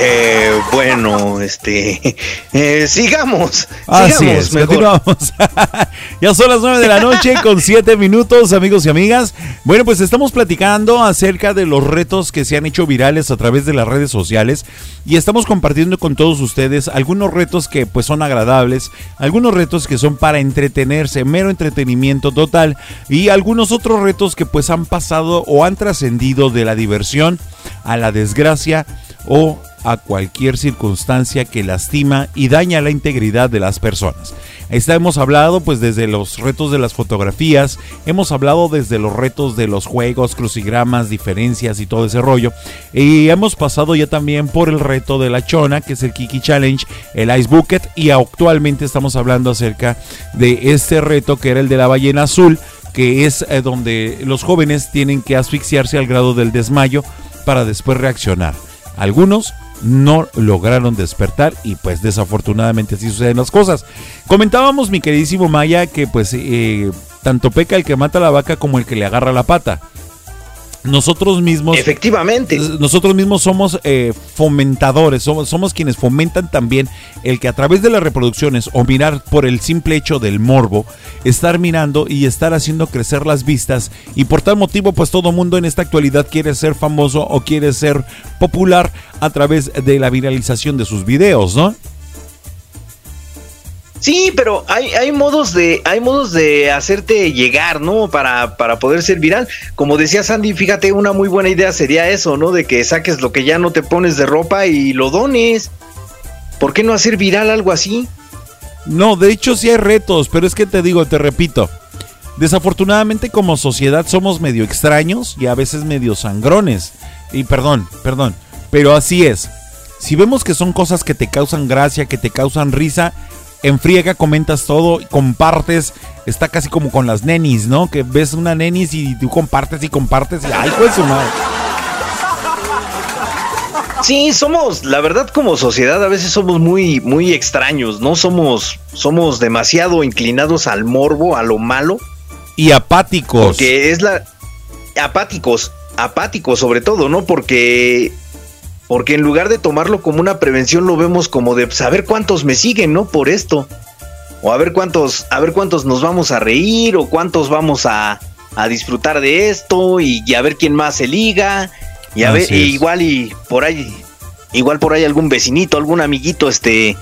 Speaker 26: Eh, bueno, este, eh, sigamos.
Speaker 2: Así
Speaker 26: sigamos
Speaker 2: es,
Speaker 26: mejor.
Speaker 2: continuamos. ya son las 9 de la noche con 7 minutos, amigos y amigas. Bueno, pues estamos platicando acerca de los retos que se han hecho virales a través de las redes sociales y estamos compartiendo con todos ustedes algunos retos que pues son agradables, algunos retos que son para entretenerse, mero entretenimiento total y algunos otros retos que pues han pasado o han trascendido de la diversión a la desgracia o a cualquier circunstancia que lastima y daña la integridad de las personas. Esta hemos hablado pues desde los retos de las fotografías, hemos hablado desde los retos de los juegos, crucigramas, diferencias y todo ese rollo. Y hemos pasado ya también por el reto de la chona, que es el Kiki Challenge, el Ice Bucket y actualmente estamos hablando acerca de este reto que era el de la ballena azul, que es eh, donde los jóvenes tienen que asfixiarse al grado del desmayo para después reaccionar. Algunos no lograron despertar y pues desafortunadamente así suceden las cosas. Comentábamos mi queridísimo Maya que pues eh, tanto peca el que mata la vaca como el que le agarra la pata. Nosotros mismos.
Speaker 26: Efectivamente.
Speaker 2: Nosotros mismos somos eh, fomentadores, somos, somos quienes fomentan también el que a través de las reproducciones o mirar por el simple hecho del morbo, estar mirando y estar haciendo crecer las vistas. Y por tal motivo, pues todo mundo en esta actualidad quiere ser famoso o quiere ser popular a través de la viralización de sus videos, ¿no?
Speaker 26: Sí, pero hay, hay modos de hay modos de hacerte llegar, ¿no? Para, para poder ser viral. Como decía Sandy, fíjate, una muy buena idea sería eso, ¿no? De que saques lo que ya no te pones de ropa y lo dones. ¿Por qué no hacer viral algo así?
Speaker 2: No, de hecho sí hay retos, pero es que te digo, te repito, desafortunadamente como sociedad somos medio extraños y a veces medio sangrones. Y perdón, perdón, pero así es. Si vemos que son cosas que te causan gracia, que te causan risa, en friega comentas todo, compartes, está casi como con las nenis, ¿no? Que ves una nenis y tú compartes y compartes y ay, pues su madre.
Speaker 26: Sí, somos, la verdad, como sociedad, a veces somos muy, muy extraños, ¿no? Somos, somos demasiado inclinados al morbo, a lo malo.
Speaker 2: Y apáticos.
Speaker 26: Porque es la. Apáticos, apáticos sobre todo, ¿no? Porque. Porque en lugar de tomarlo como una prevención, lo vemos como de saber cuántos me siguen, ¿no? Por esto. O a ver cuántos, a ver cuántos nos vamos a reír, o cuántos vamos a, a disfrutar de esto, y, y a ver quién más se liga. Y a
Speaker 2: Así
Speaker 26: ver, igual y por ahí, igual por ahí algún vecinito, algún amiguito, este,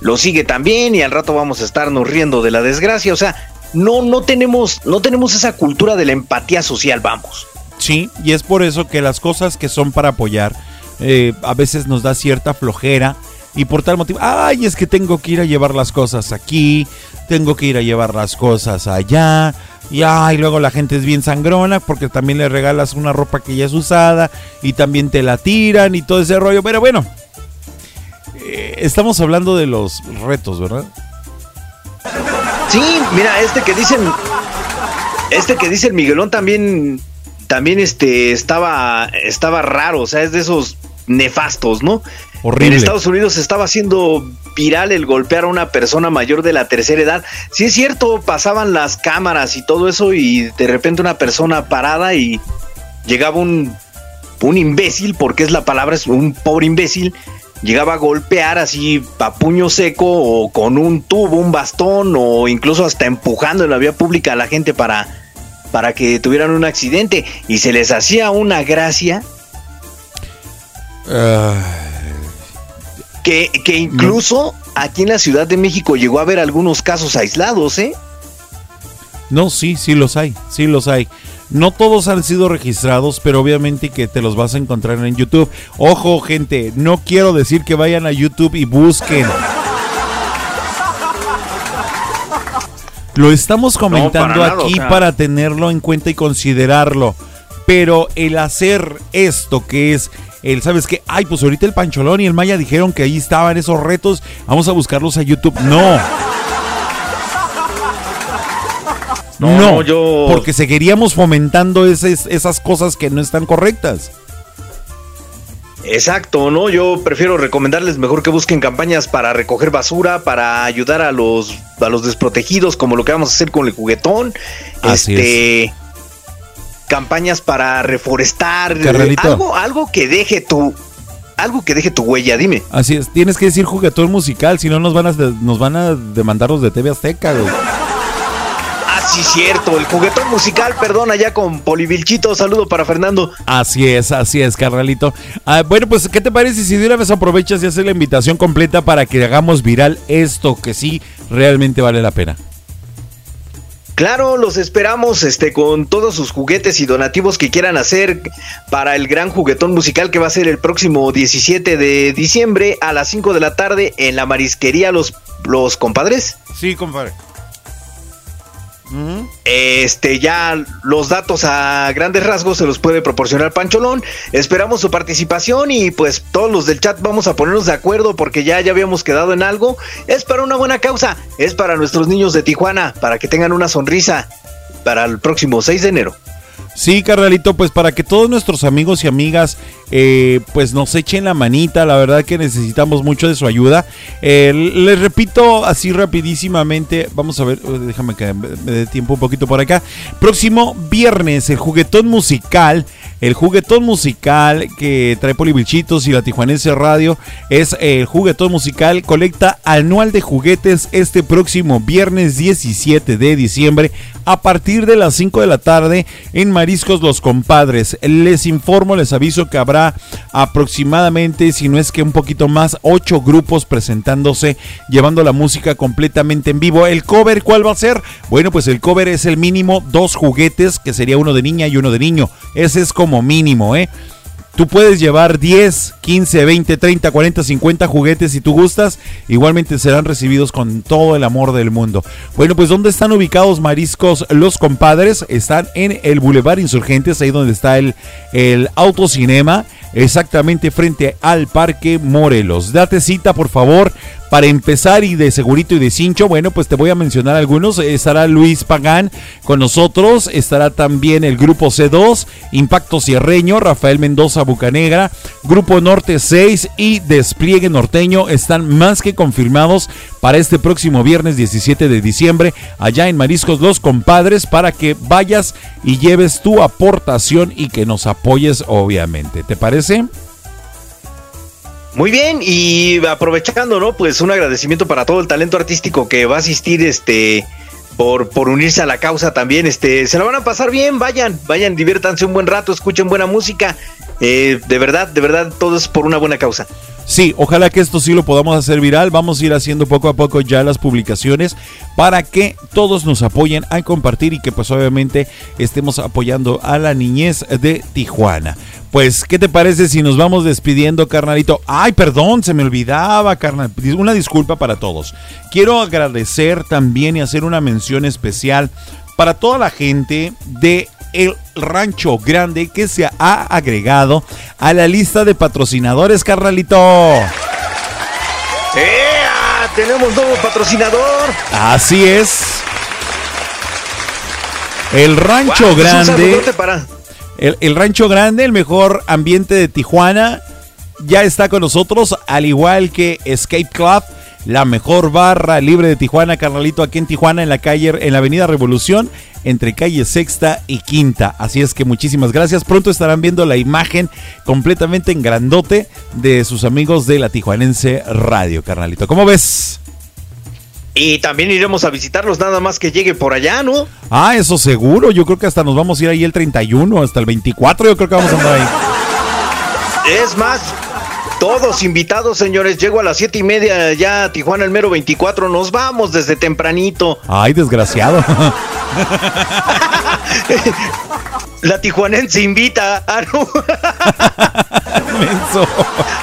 Speaker 26: lo sigue también, y al rato vamos a estarnos riendo de la desgracia. O sea, no, no tenemos, no tenemos esa cultura de la empatía social, vamos.
Speaker 2: Sí, y es por eso que las cosas que son para apoyar eh, a veces nos da cierta flojera y por tal motivo, ay, es que tengo que ir a llevar las cosas aquí, tengo que ir a llevar las cosas allá, y ay, luego la gente es bien sangrona porque también le regalas una ropa que ya es usada y también te la tiran y todo ese rollo, pero bueno, eh, estamos hablando de los retos, ¿verdad?
Speaker 26: Sí, mira, este que dicen, este que dice el Miguelón también, también este, estaba, estaba raro, o sea, es de esos nefastos, ¿no?
Speaker 2: Horrible.
Speaker 26: En Estados Unidos estaba haciendo viral el golpear a una persona mayor de la tercera edad. Sí es cierto, pasaban las cámaras y todo eso y de repente una persona parada y llegaba un, un imbécil, porque es la palabra, es un pobre imbécil, llegaba a golpear así a puño seco o con un tubo, un bastón o incluso hasta empujando en la vía pública a la gente para, para que tuvieran un accidente y se les hacía una gracia que, que incluso aquí en la Ciudad de México llegó a haber algunos casos aislados, ¿eh?
Speaker 2: No, sí, sí los hay, sí los hay. No todos han sido registrados, pero obviamente que te los vas a encontrar en YouTube. Ojo, gente, no quiero decir que vayan a YouTube y busquen. Lo estamos comentando
Speaker 26: para nada,
Speaker 2: aquí
Speaker 26: o sea.
Speaker 2: para tenerlo en cuenta y considerarlo. Pero el hacer esto que es el, ¿sabes qué? Ay, pues ahorita el Pancholón y el Maya dijeron que ahí estaban esos retos, vamos a buscarlos a YouTube. No.
Speaker 26: No,
Speaker 2: No,
Speaker 26: yo-
Speaker 2: porque seguiríamos fomentando esas, esas cosas que no están correctas.
Speaker 26: Exacto, ¿no? Yo prefiero recomendarles mejor que busquen campañas para recoger basura, para ayudar a los, a los desprotegidos, como lo que vamos a hacer con el juguetón.
Speaker 2: Así
Speaker 26: este. Campañas para reforestar. Algo, algo que deje tu. Algo que deje tu huella, dime.
Speaker 2: Así es, tienes que decir juguetón musical, si no nos van a, nos van a demandar los de TV Azteca, güey.
Speaker 26: Ah, sí, cierto. El juguetón musical, perdón, allá con Polivilchito. Saludo para Fernando.
Speaker 2: Así es, así es, carnalito. Ah, bueno, pues, ¿qué te parece si de una vez aprovechas y haces la invitación completa para que hagamos viral esto que sí realmente vale la pena?
Speaker 26: Claro, los esperamos este con todos sus juguetes y donativos que quieran hacer para el gran juguetón musical que va a ser el próximo 17 de diciembre a las 5 de la tarde en la marisquería Los, los Compadres.
Speaker 2: Sí, compadre.
Speaker 26: Este, ya los datos a grandes rasgos se los puede proporcionar Pancholón. Esperamos su participación y pues todos los del chat vamos a ponernos de acuerdo porque ya, ya habíamos quedado en algo. Es para una buena causa, es para nuestros niños de Tijuana, para que tengan una sonrisa para el próximo 6 de enero.
Speaker 2: Sí, carnalito, pues para que todos nuestros amigos y amigas eh, pues nos echen la manita, la verdad que necesitamos mucho de su ayuda. Eh, les repito así rapidísimamente, vamos a ver, eh, déjame que me dé tiempo un poquito por acá. Próximo viernes, el juguetón musical, el juguetón musical que trae Polibilchitos y la Tijuanense Radio es el juguetón musical colecta anual de juguetes este próximo viernes 17 de diciembre a partir de las 5 de la tarde en Mariscos Los Compadres. Les informo, les aviso que habrá aproximadamente, si no es que un poquito más, 8 grupos presentándose, llevando la música completamente en vivo. ¿El cover cuál va a ser? Bueno, pues el cover es el mínimo dos juguetes, que sería uno de niña y uno de niño. Ese es como mínimo, ¿eh? Tú puedes llevar 10, 15, 20, 30, 40, 50 juguetes si tú gustas. Igualmente serán recibidos con todo el amor del mundo. Bueno, pues ¿dónde están ubicados Mariscos Los Compadres? Están en el Boulevard Insurgentes, ahí donde está el, el autocinema, exactamente frente al Parque Morelos. Date cita, por favor. Para empezar y de segurito y de cincho, bueno, pues te voy a mencionar algunos. Estará Luis Pagán con nosotros. Estará también el Grupo C2, Impacto Sierreño, Rafael Mendoza Bucanegra, Grupo Norte 6 y Despliegue Norteño están más que confirmados para este próximo viernes 17 de diciembre allá en Mariscos Los Compadres para que vayas y lleves tu aportación y que nos apoyes obviamente. ¿Te parece?
Speaker 26: Muy bien, y aprovechando, ¿no? Pues un agradecimiento para todo el talento artístico que va a asistir, este, por, por unirse a la causa también, este, se la van a pasar bien, vayan, vayan, diviértanse un buen rato, escuchen buena música, eh, de verdad, de verdad, todo es por una buena causa.
Speaker 2: Sí, ojalá que esto sí lo podamos hacer viral. Vamos a ir haciendo poco a poco ya las publicaciones para que todos nos apoyen a compartir y que pues obviamente estemos apoyando a la niñez de Tijuana. Pues, ¿qué te parece si nos vamos despidiendo, carnalito? Ay, perdón, se me olvidaba, carnal. Una disculpa para todos. Quiero agradecer también y hacer una mención especial para toda la gente de el Rancho Grande que se ha agregado a la lista de patrocinadores, carnalito.
Speaker 26: ¡Ea! Tenemos nuevo patrocinador.
Speaker 2: Así es. El Rancho
Speaker 26: un
Speaker 2: Grande.
Speaker 26: para-
Speaker 2: El, el Rancho Grande, el mejor ambiente de Tijuana, ya está con nosotros, al igual que Escape Club, la mejor barra libre de Tijuana, carnalito, aquí en Tijuana, en la calle, en la Avenida Revolución, entre calle Sexta y Quinta. Así es que muchísimas gracias. Pronto estarán viendo la imagen completamente en grandote de sus amigos de la Tijuanense Radio, carnalito. ¿Cómo ves?
Speaker 26: Y también iremos a visitarlos nada más que llegue por allá, ¿no?
Speaker 2: Ah, eso seguro. Yo creo que hasta nos vamos a ir ahí el 31, hasta el 24. Yo creo que vamos a andar ahí.
Speaker 26: Es más, todos invitados, señores. Llego a las siete y media ya a Tijuana el mero 24. Nos vamos desde tempranito.
Speaker 2: Ay, desgraciado.
Speaker 26: La tijuanense invita ah, no.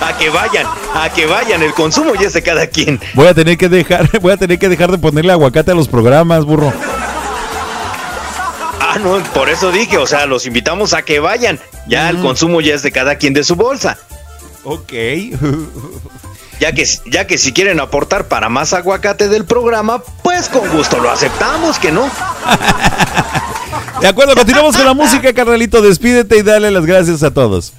Speaker 26: a que vayan, a que vayan. El consumo ya es de cada quien.
Speaker 2: Voy a tener que dejar, voy a tener que dejar de ponerle aguacate a los programas, burro.
Speaker 26: Ah, no, por eso dije, o sea, los invitamos a que vayan. Ya el consumo ya es de cada quien de su bolsa.
Speaker 27: Ok.
Speaker 26: Ya que, ya que si quieren aportar para más aguacate del programa, pues con gusto lo aceptamos, que no.
Speaker 27: De acuerdo, continuamos con la música, carnalito. Despídete y dale las gracias a todos.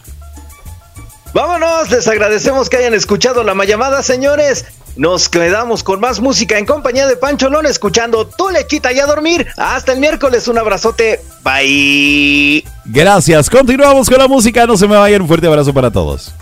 Speaker 26: Vámonos, les agradecemos que hayan escuchado la llamada, señores. Nos quedamos con más música en compañía de Pancholón, escuchando Tu Lechita y a dormir. Hasta el miércoles, un abrazote. Bye.
Speaker 27: Gracias. Continuamos con la música. No se me vayan. Un fuerte abrazo para todos.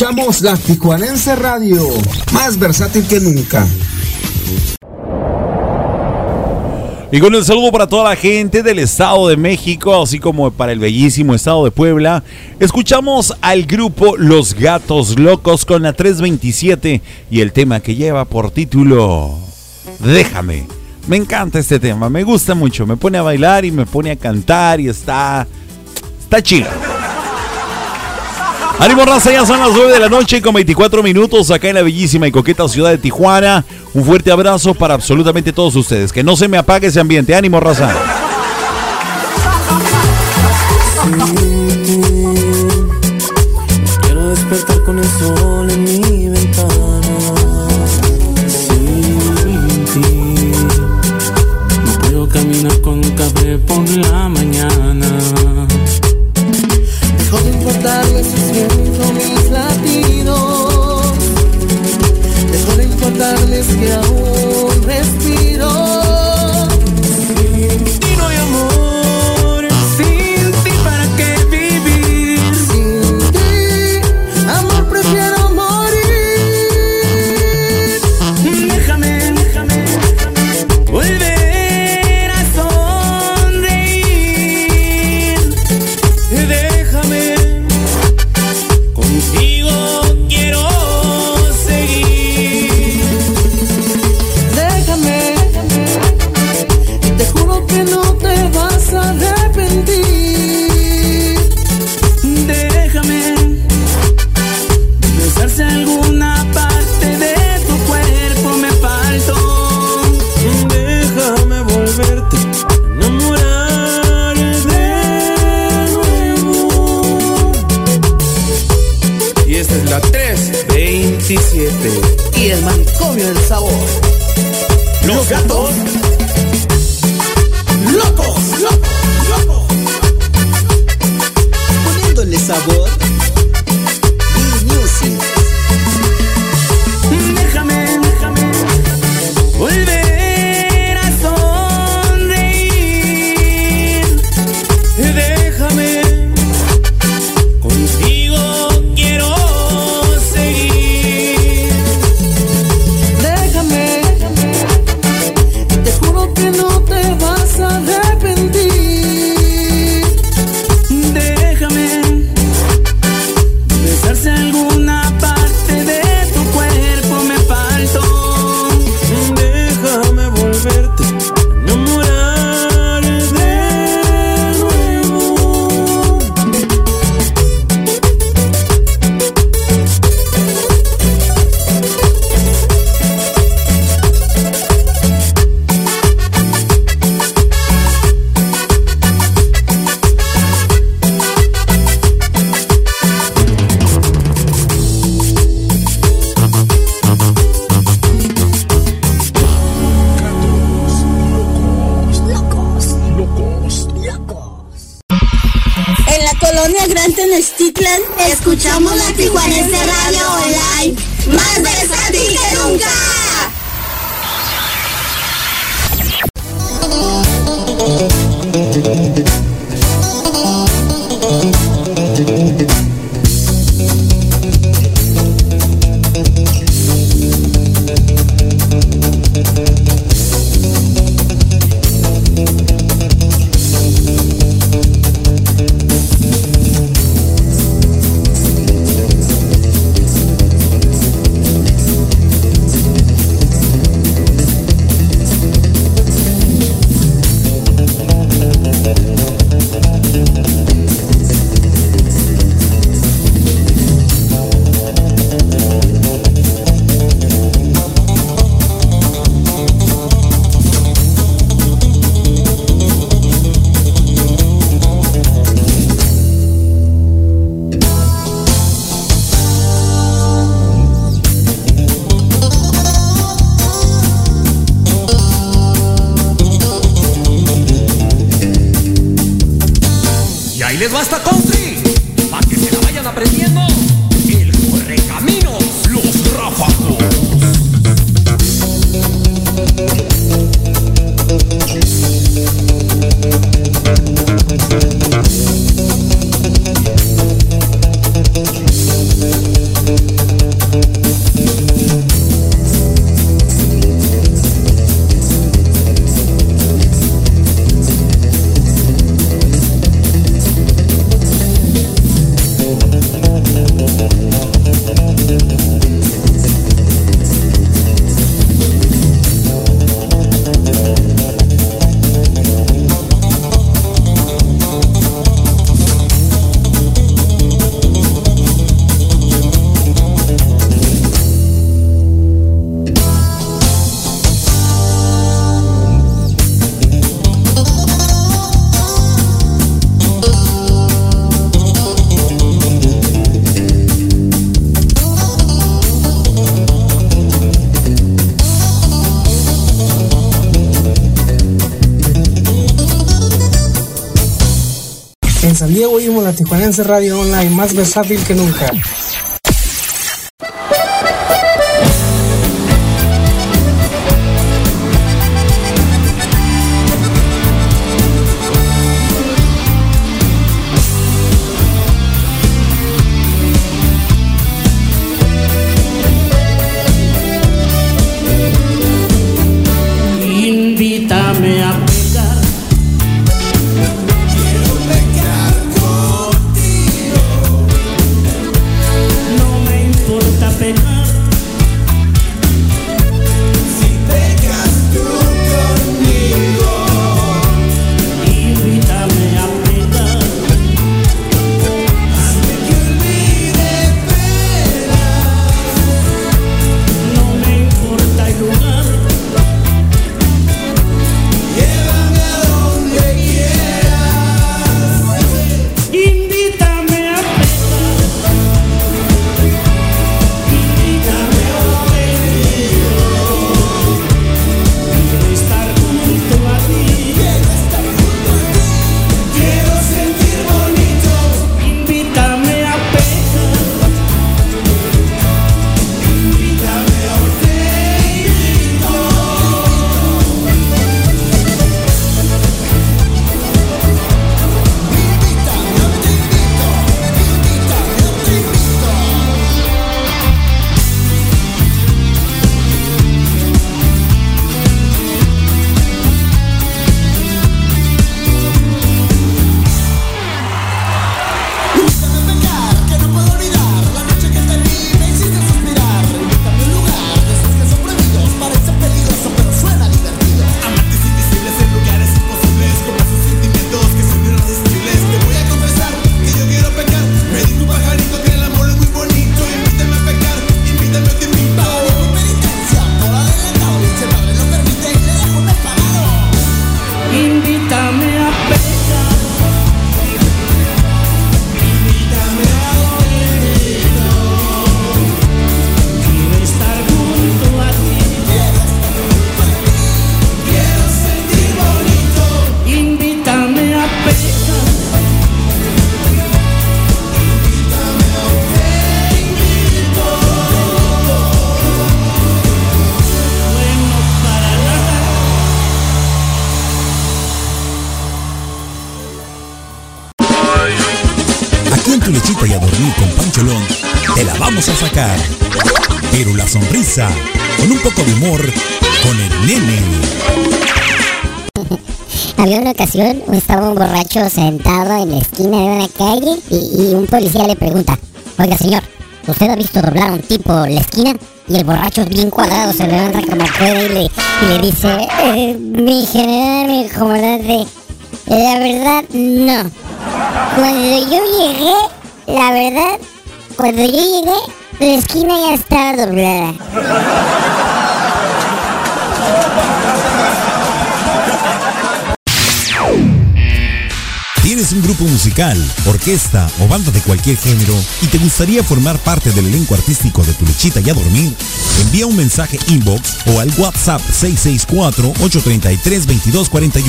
Speaker 28: Escuchamos la Tijuanense Radio, más versátil que nunca.
Speaker 2: Y con el saludo para toda la gente del Estado de México, así como para el bellísimo Estado de Puebla, escuchamos al grupo Los Gatos Locos con la 327 y el tema que lleva por título Déjame. Me encanta este tema, me gusta mucho, me pone a bailar y me pone a cantar y está... está chido. Ánimo raza, ya son las 9 de la noche con 24 minutos acá en la bellísima y coqueta ciudad de Tijuana. Un fuerte abrazo para absolutamente todos ustedes. Que no se me apague ese ambiente. Ánimo raza.
Speaker 29: Quiero despertar con el sol en mi ventana. No puedo caminar con café por la mañana.
Speaker 22: girl.
Speaker 29: Y
Speaker 30: ahí les
Speaker 29: Tijuanense Radio Online, más versátil que nunca.
Speaker 2: Sonrisa, con un poco de humor, con el nene.
Speaker 25: Había una ocasión, estaba un borracho sentado en la esquina de una calle y, un policía le pregunta, oiga señor, ¿usted ha visto doblar a un tipo la esquina? Y el borracho bien cuadrado se levanta como puede y y le dice, "Eh, mi general, mi comandante, la verdad no. Cuando yo llegué, la verdad, cuando yo llegué, la esquina ya estaba doblada.
Speaker 2: ¿Tienes un grupo musical, orquesta o banda de cualquier género y te gustaría formar parte del elenco artístico de Tu Lechita y a Dormir? Envía un mensaje inbox o al WhatsApp 664-833-2241.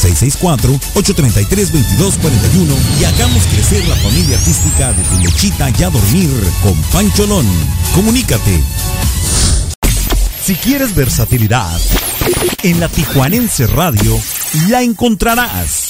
Speaker 2: 664-833-2241 y hagamos crecer la familia artística de Tu Lechita y a Dormir con Pancholón. Comunícate. Si quieres versatilidad, en la Tijuanense Radio la encontrarás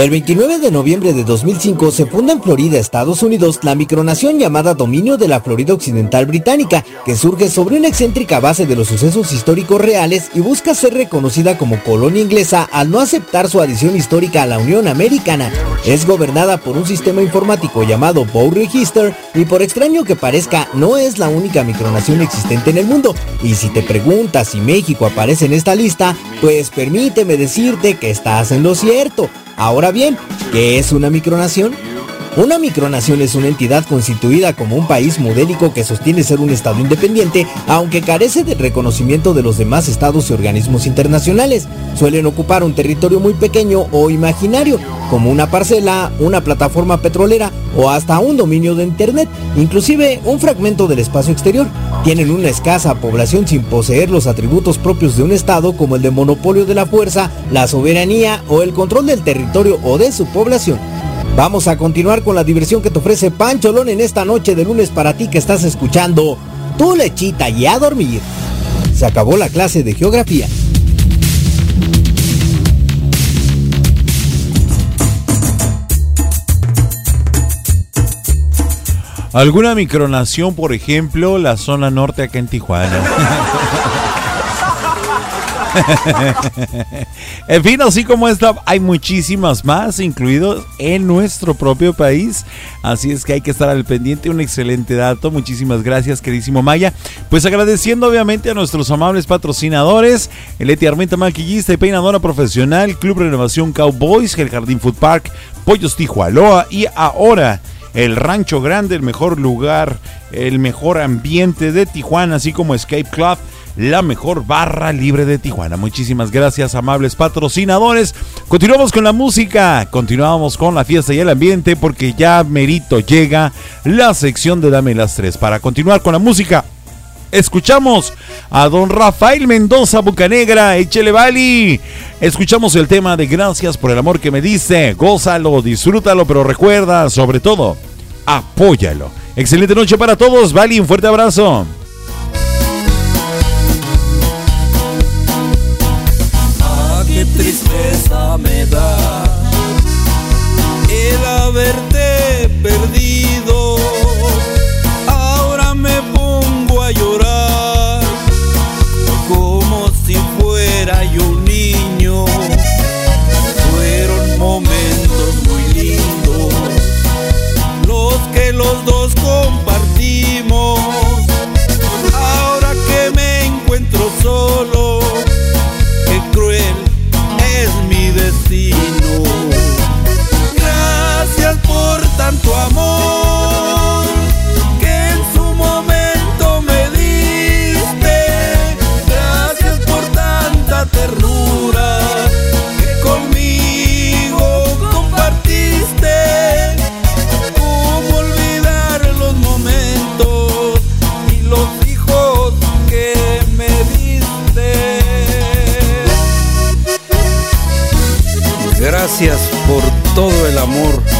Speaker 16: El 29 de noviembre de 2005 se funda en Florida, Estados Unidos, la micronación llamada Dominio de la Florida Occidental Británica, que surge sobre una excéntrica base de los sucesos históricos reales y busca ser reconocida como colonia inglesa al no aceptar su adición histórica a la Unión Americana. Es gobernada por un sistema informático llamado Bow Register y por extraño que parezca, no es la única micronación existente en el mundo. Y si te preguntas si México aparece en esta lista, pues permíteme decirte que estás en lo cierto. Ahora bien, ¿qué es una micronación? Una micronación es una entidad constituida como un país modélico que sostiene ser un estado independiente, aunque carece del reconocimiento de los demás estados y organismos internacionales. Suelen ocupar un territorio muy pequeño o imaginario, como una parcela, una plataforma petrolera o hasta un dominio de internet, inclusive un fragmento del espacio exterior. Tienen una escasa población sin poseer los atributos propios de un estado como el de monopolio de la fuerza, la soberanía o el control del territorio o de su población. Vamos a continuar con la diversión que te ofrece Pancholón en esta noche de lunes para ti que estás escuchando Tu lechita y a dormir. Se acabó la clase de geografía.
Speaker 2: ¿Alguna micronación, por ejemplo, la zona norte acá en Tijuana? en fin, así como esta, hay muchísimas más, incluidos en nuestro propio país. Así es que hay que estar al pendiente. Un excelente dato. Muchísimas gracias, queridísimo Maya. Pues agradeciendo obviamente a nuestros amables patrocinadores: el Eti Armenta Maquillista y Peinadora Profesional, Club Renovación Cowboys, el Jardín Food Park, Pollos Tijualoa y ahora el Rancho Grande, el mejor lugar, el mejor ambiente de Tijuana, así como Escape Club, la mejor barra libre de Tijuana. Muchísimas gracias, amables patrocinadores. Continuamos con la música, continuamos con la fiesta y el ambiente, porque ya merito llega la sección de Dame las Tres. Para continuar con la música, Escuchamos a don Rafael Mendoza Bucanegra, Echele Bali. Escuchamos el tema de Gracias por el amor que me dice. Gózalo, disfrútalo, pero recuerda, sobre todo, apóyalo. Excelente noche para todos, Bali, un fuerte abrazo.
Speaker 31: Tanto amor que en su momento me diste. Gracias por tanta ternura que conmigo compartiste. ¿Cómo olvidar los momentos y los hijos que me diste?
Speaker 28: Gracias por todo el amor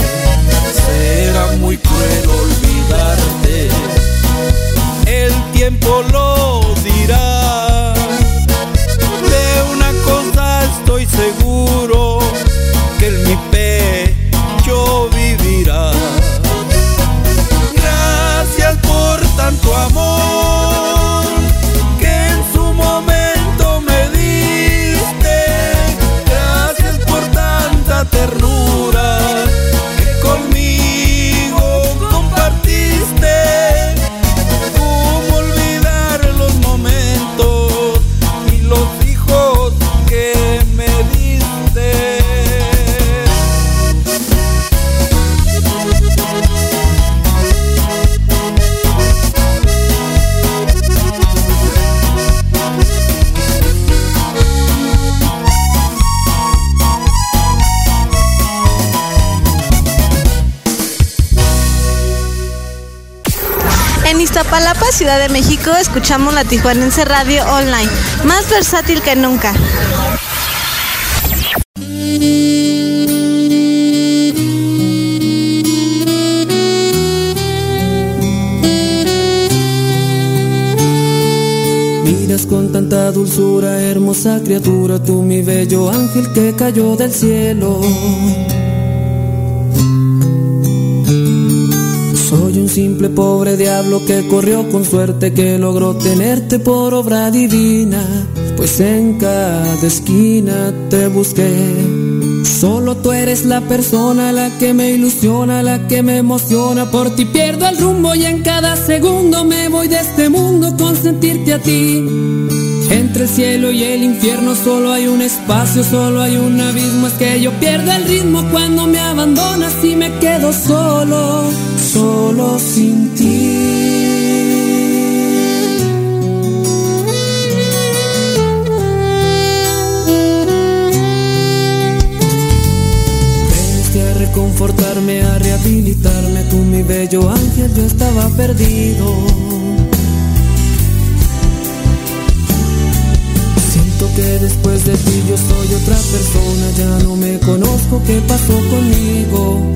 Speaker 31: Cruel olvidarte, el tiempo lo
Speaker 24: Ciudad de México, escuchamos la Tijuanense Radio Online, más versátil que nunca.
Speaker 12: Miras con tanta dulzura, hermosa criatura, tú mi bello ángel que cayó del cielo. Simple pobre diablo que corrió con suerte, que logró tenerte por obra divina, pues en cada esquina te busqué. Solo tú eres la persona, la que me ilusiona, la que me emociona. Por ti pierdo el rumbo y en cada segundo me voy de este mundo con sentirte a ti. Entre el cielo y el infierno solo hay un espacio, solo hay un abismo. Es que yo pierdo el ritmo cuando me abandonas y me quedo solo, solo sin ti. Reconfortarme, a rehabilitarme, tú mi bello ángel, yo estaba perdido. Siento que después de ti yo soy otra persona, ya no me conozco qué pasó conmigo.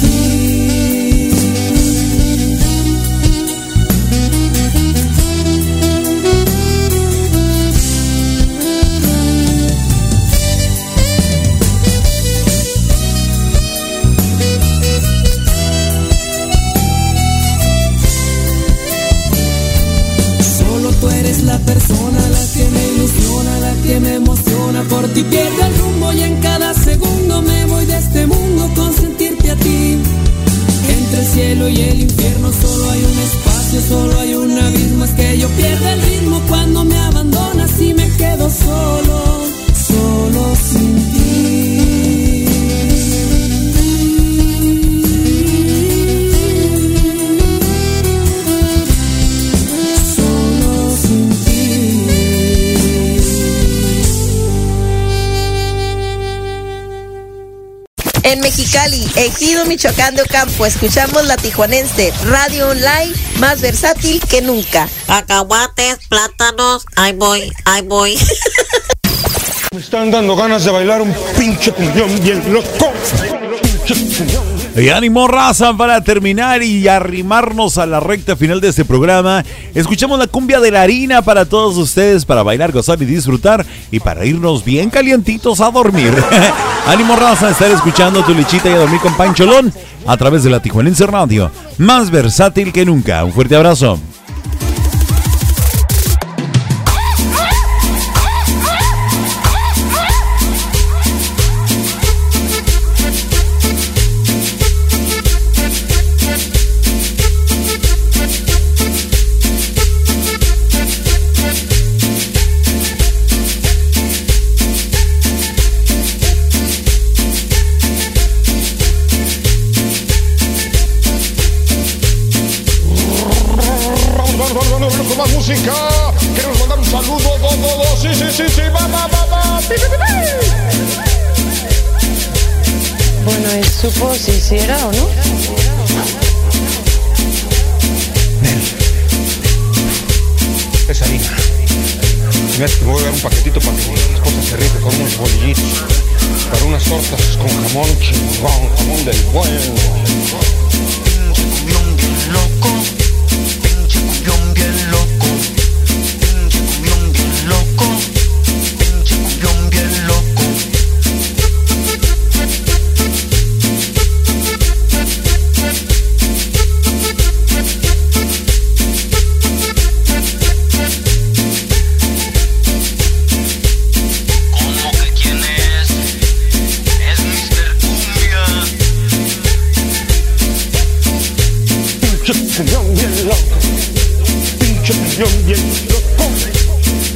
Speaker 24: Mexicali, Ejido Michoacán de Ocampo, escuchamos la Tijuanense Radio Online, más versátil que nunca.
Speaker 32: Cacahuates, plátanos, ahí voy, ahí voy.
Speaker 33: Me están dando ganas de bailar un pinche cumbión bien loco. Pinche cumbión.
Speaker 2: Y ánimo raza para terminar y arrimarnos a la recta final de este programa. Escuchamos la cumbia de la harina para todos ustedes, para bailar, gozar y disfrutar y para irnos bien calientitos a dormir. ánimo raza, estar escuchando tu lichita y a dormir con Pancholón a través de la Tijuanense Radio. Más versátil que nunca. Un fuerte abrazo.
Speaker 34: Supo si hiciera o no.
Speaker 33: Es harina. Mira, te voy a dar un paquetito para que mi esposa se rife con unos bolillitos. Para unas tortas con jamón chingón, jamón del bueno. Pinche cumbión bien loco. Pinche cumbión bien loco.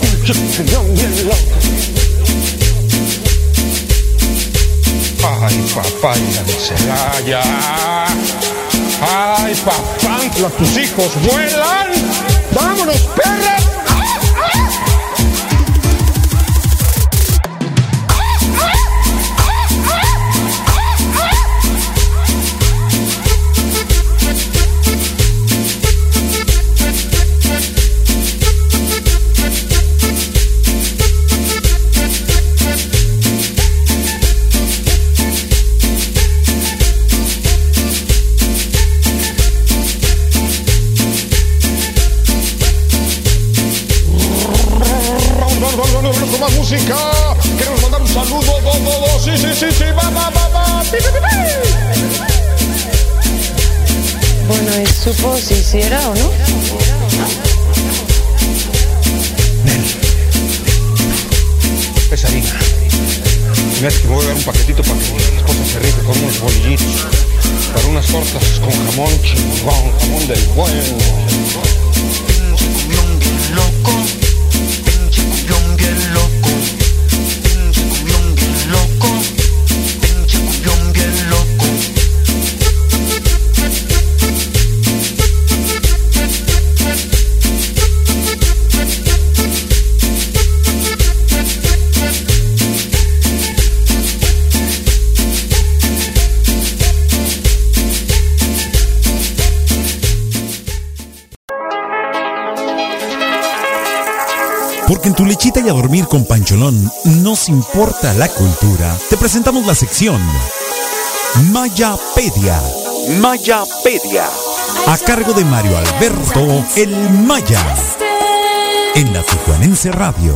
Speaker 33: Pinche cumbión bien loco.
Speaker 35: Ay, papá, Celaya. Ay, papá, tus hijos vuelan. Vámonos, perra.
Speaker 34: Supo si hiciera o no?
Speaker 35: Es harina. Mira, que voy a dar un paquetito para que mi esposa se rife con unos bolillitos. Para unas tortas con jamón chingón, jamón del bueno.
Speaker 13: Porque en tu lechita y a dormir con Pancholón nos importa la cultura. Te presentamos la sección Mayapedia. Mayapedia. A cargo de Mario Alberto El Maya. En la Tijuanense Radio.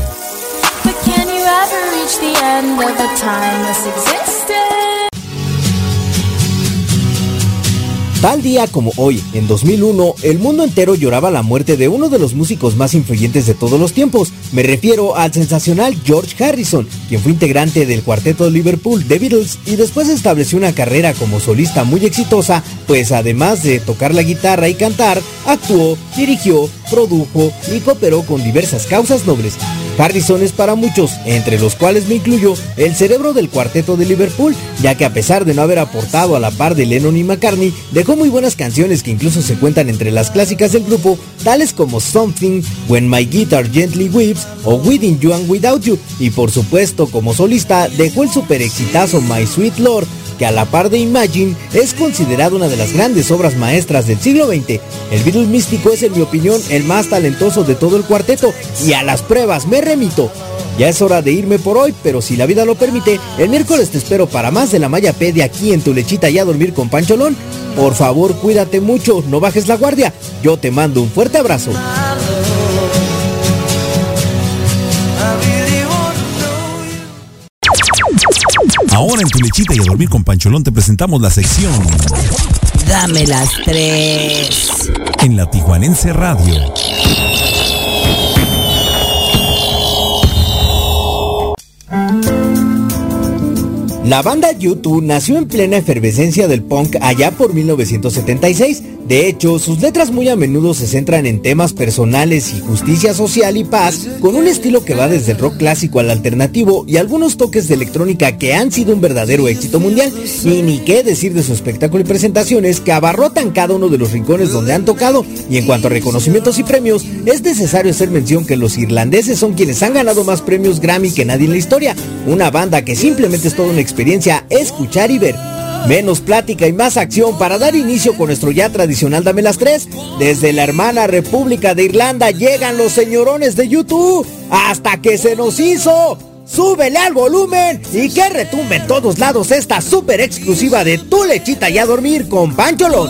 Speaker 16: Tal día como hoy, en 2001, el mundo entero lloraba la muerte de uno de los músicos más influyentes de todos los tiempos. Me refiero al sensacional George Harrison, quien fue integrante del cuarteto Liverpool The Beatles y después estableció una carrera como solista muy exitosa, pues además de tocar la guitarra y cantar, actuó, dirigió, produjo y cooperó con diversas causas nobles. Harrison es para muchos, entre los cuales me incluyo, el cerebro del cuarteto de Liverpool, ya que a pesar de no haber aportado a la par de Lennon y McCartney, dejó muy buenas canciones que incluso se cuentan entre las clásicas del grupo, tales como Something, When My Guitar Gently Weeps o Within You and Without You, y por supuesto como solista dejó el super exitazo My Sweet Lord, que a la par de Imagine es considerado una de las grandes obras maestras del siglo XX. El Beatles místico es en mi opinión el más talentoso de todo el cuarteto y a las pruebas me remito. Ya es hora de irme por hoy, pero si la vida lo permite, el miércoles te espero para más de la Mayapedia aquí en tu lechita y a dormir con Pancholón. Por favor, cuídate mucho, no bajes la guardia. Yo te mando un fuerte abrazo.
Speaker 13: Ahora en tu lechita y a dormir con Pancholón te presentamos la sección
Speaker 36: Dame las tres.
Speaker 13: en la Tijuanense Radio.
Speaker 16: La banda U2 nació en plena efervescencia del punk allá por 1976. De hecho, sus letras muy a menudo se centran en temas personales y justicia social y paz, con un estilo que va desde el rock clásico al alternativo y algunos toques de electrónica que han sido un verdadero éxito mundial. Y ni qué decir de su espectáculo y presentaciones que abarrotan cada uno de los rincones donde han tocado. Y en cuanto a reconocimientos y premios, es necesario hacer mención que los irlandeses son quienes han ganado más premios Grammy que nadie en la historia. Una banda que simplemente es toda una experiencia escuchar y ver. Menos plática y más acción para dar inicio con nuestro ya tradicional Dame las tres. Desde la hermana República de Irlanda llegan los señorones de YouTube. Hasta que se nos hizo. Súbele al volumen y que retumbe en todos lados esta super exclusiva de Tu lechita y a dormir con Pancholón.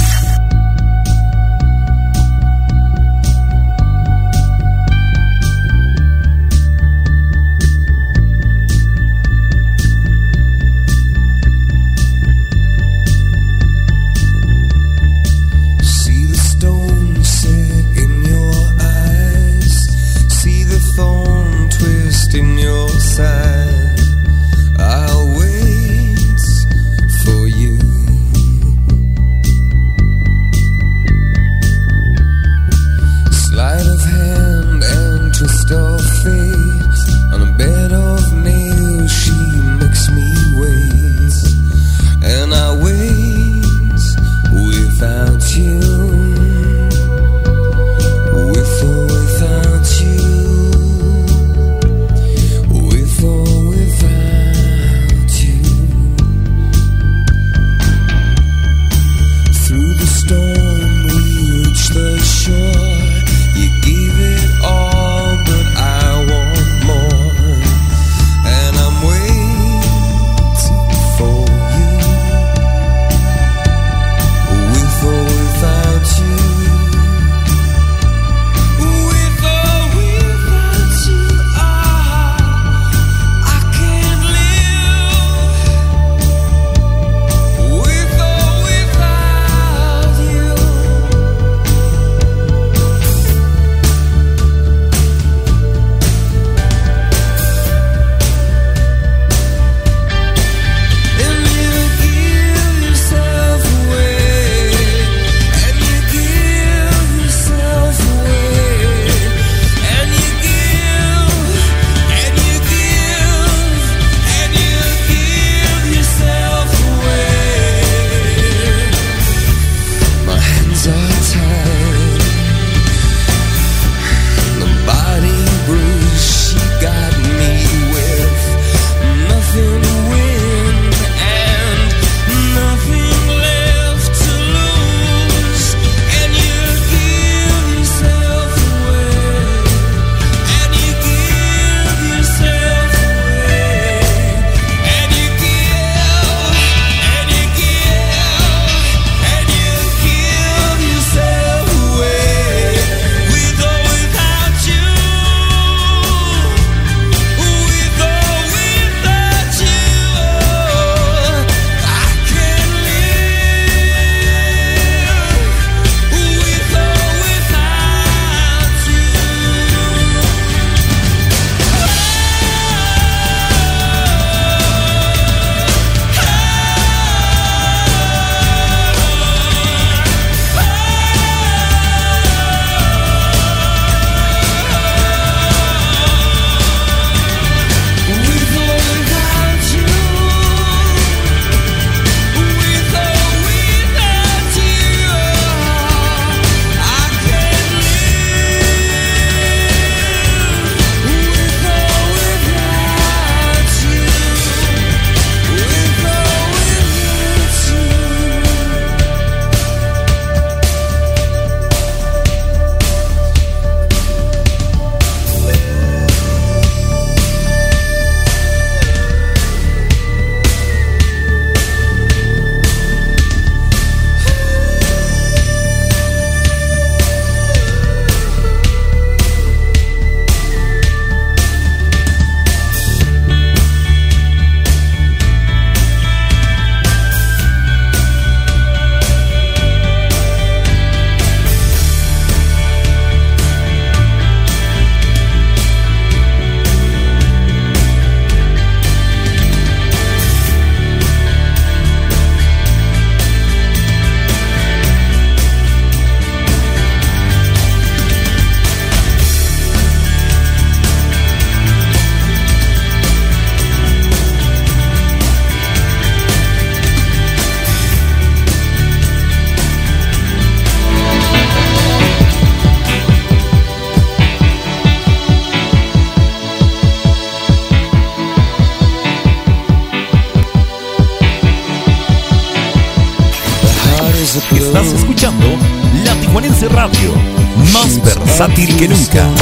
Speaker 13: Que nunca.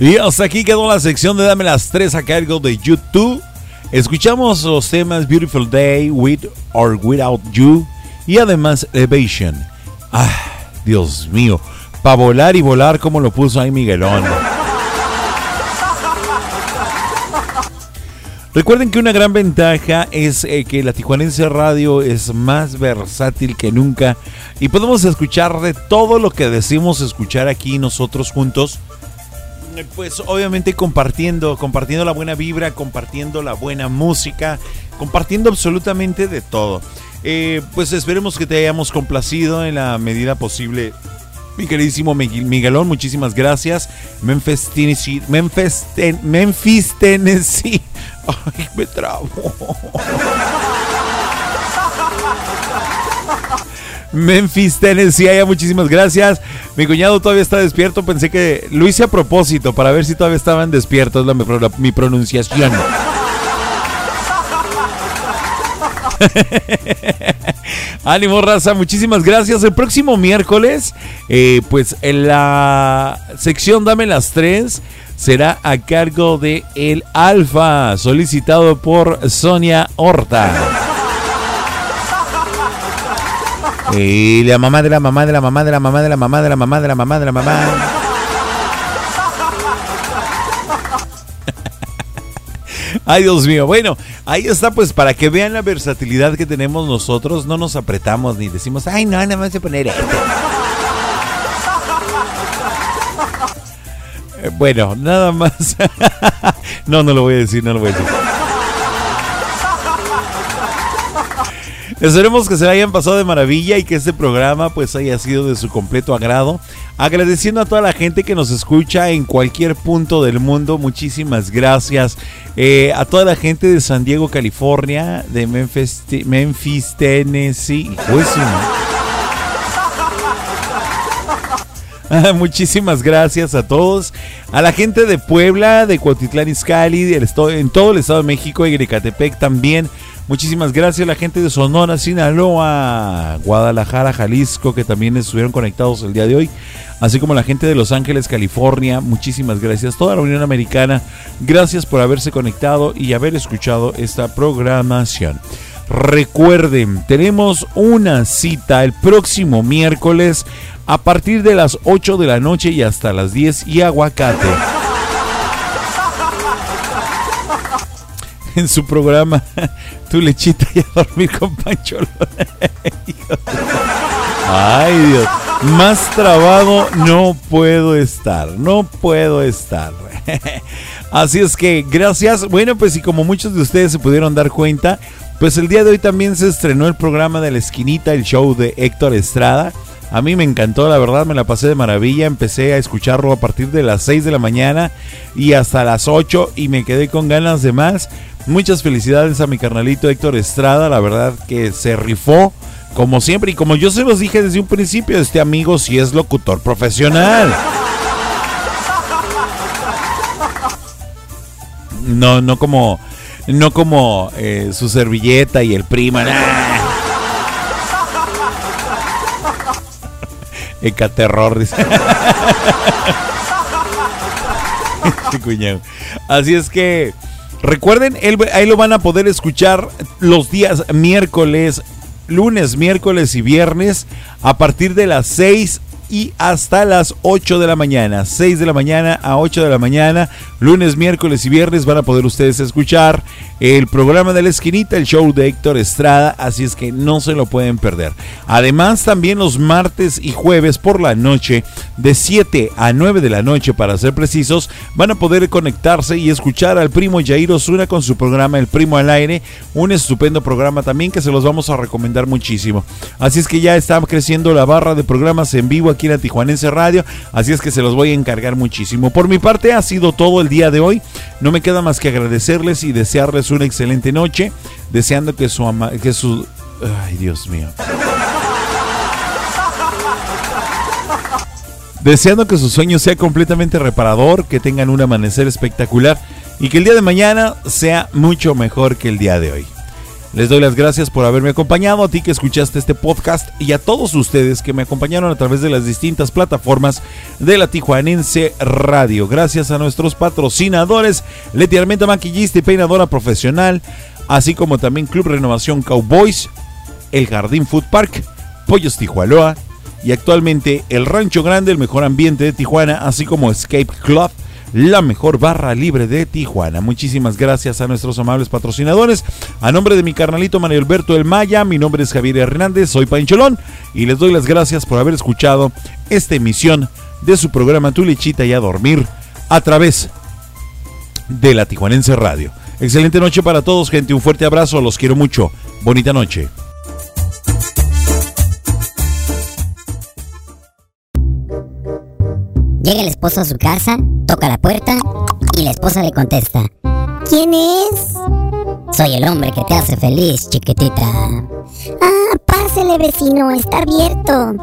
Speaker 2: Y hasta aquí quedó la sección de Dame las tres a cargo de YouTube. Escuchamos los temas Beautiful Day, With or Without You y además Elevation. Ah, Dios mío, para volar y volar como lo puso ahí Miguelón. Recuerden que una gran ventaja es eh, que la Tijuanense Radio es más versátil que nunca y podemos escuchar de todo lo que decimos escuchar aquí nosotros juntos. Eh, Pues obviamente compartiendo, compartiendo la buena vibra, compartiendo la buena música, compartiendo absolutamente de todo. Eh, pues esperemos que te hayamos complacido en la medida posible. Mi queridísimo Miguel- Miguelón, muchísimas gracias. Memphis, Tennessee. Memphis, Ten- Memphis, Tennessee. Ay, me trabo. Memphis, Tennessee. Aya, muchísimas gracias. Mi cuñado todavía está despierto. Pensé que lo hice a propósito para ver si todavía estaban despiertos. Mi pronunciación. Ánimo, raza, muchísimas gracias. El próximo miércoles, eh, pues en la sección Dame las tres, será a cargo de El Alfa, solicitado por Sonia Horta. Y la mamá de la mamá de la mamá de la mamá de la mamá de la mamá de la mamá de la mamá. Ay, Dios mío. Bueno, ahí está, pues para que vean la versatilidad que tenemos nosotros, no nos apretamos ni decimos, ay, no, nada más de poner esto. Eh, Bueno, nada más. no, no lo voy a decir, no lo voy a decir. Esperemos que se hayan pasado de maravilla y que este programa pues haya sido de su completo agrado. Agradeciendo a toda la gente que nos escucha en cualquier punto del mundo. Muchísimas gracias. Eh, a toda la gente de San Diego, California, de Memphis, Tennessee. Muchísimas gracias a todos. A la gente de Puebla, de Cuautitlán Izcalli, en todo el Estado de México y Ecatepec también. Muchísimas gracias a la gente de Sonora, Sinaloa, Guadalajara, Jalisco, que también estuvieron conectados el día de hoy. Así como la gente de Los Ángeles, California. Muchísimas gracias. Toda la Unión Americana, gracias por haberse conectado y haber escuchado esta programación. Recuerden, tenemos una cita el próximo miércoles a partir de las 8 de la noche y hasta las 10 y aguacate. En su programa Tu lechita y a dormir con Pancho. Hijo de- Ay Dios, más trabado no puedo estar, no puedo estar. Así es que gracias. Bueno, pues y como muchos de ustedes se pudieron dar cuenta, pues el día de hoy también se estrenó el programa de la esquinita, el show de Héctor Estrada. A mí me encantó, la verdad, me la pasé de maravilla. Empecé a escucharlo a partir de las 6 de la mañana y hasta las 8 y me quedé con ganas de más. Muchas felicidades a mi carnalito Héctor Estrada, la verdad que se rifó como siempre y como yo se los dije desde un principio, este amigo sí es locutor profesional. No, no como no como eh, su servilleta y el prima. nah. Ecaterror, dice. Este. Así es que recuerden, él- ahí lo van a poder escuchar los días miércoles, lunes, miércoles y viernes a partir de las 6 y hasta las 8 de la mañana. 6 de la mañana a 8 de la mañana, lunes, miércoles y viernes van a poder ustedes escuchar el programa de la esquinita, el show de Héctor Estrada, así es que no se lo pueden perder. Además, también los martes y jueves por la noche, de 7 a 9 de la noche para ser precisos, van a poder conectarse y escuchar al primo Jair Osuna con su programa El Primo al Aire, un estupendo programa también que se los vamos a recomendar muchísimo. Así es que ya está creciendo la barra de programas en vivo aquí en la Tijuanense Radio, así es que se los voy a encargar muchísimo. Por mi parte ha sido todo el día de hoy, no me queda más que agradecerles y desearles una excelente noche, deseando que su ama que su ay Dios mío. Deseando que su sueño sea completamente reparador, que tengan un amanecer espectacular y que el día de mañana sea mucho mejor que el día de hoy. Les doy las gracias por haberme acompañado, a ti que escuchaste este podcast y a todos ustedes que me acompañaron a través de las distintas plataformas de la Tijuanense Radio. Gracias a nuestros patrocinadores, Leti Armenta Maquillista y Peinadora Profesional, así como también Club Renovación Cowboys, El Jardín Food Park, Pollos Tijualoa y actualmente El Rancho Grande, el mejor ambiente de Tijuana, así como Escape Club la mejor barra libre de Tijuana. Muchísimas gracias a nuestros amables patrocinadores. A nombre de mi carnalito Manuel Alberto El Maya, mi nombre es Javier Hernández, soy Pancholón y les doy las gracias por haber escuchado esta emisión de su programa Tu Lechita y a Dormir a través de la Tijuanense Radio. Excelente noche para todos, gente. Un fuerte abrazo, los quiero mucho. Bonita noche.
Speaker 25: Llega el esposo a su casa, toca la puerta y la esposa le contesta. ¿Quién es? Soy el hombre que te hace feliz, chiquitita. Ah, pásele vecino, está abierto.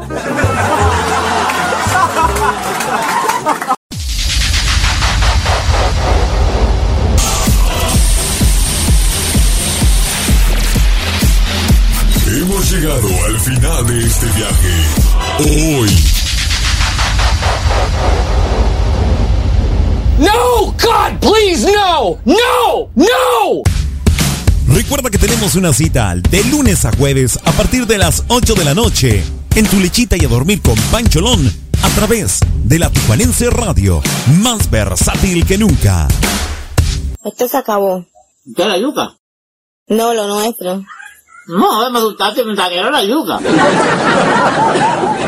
Speaker 37: Hemos llegado al final de este viaje. Hoy.
Speaker 38: No! God, please, no! No! No!
Speaker 2: Recuerda que tenemos una cita de lunes a jueves a partir de las 8 de la noche en tu lechita y a dormir con Pancholón a través de la Tijuanense Radio, más versátil que nunca.
Speaker 24: Esto se acabó.
Speaker 39: ¿Qué la yuca?
Speaker 24: No, lo nuestro.
Speaker 39: No, me asustaste, me saquearon la yuca.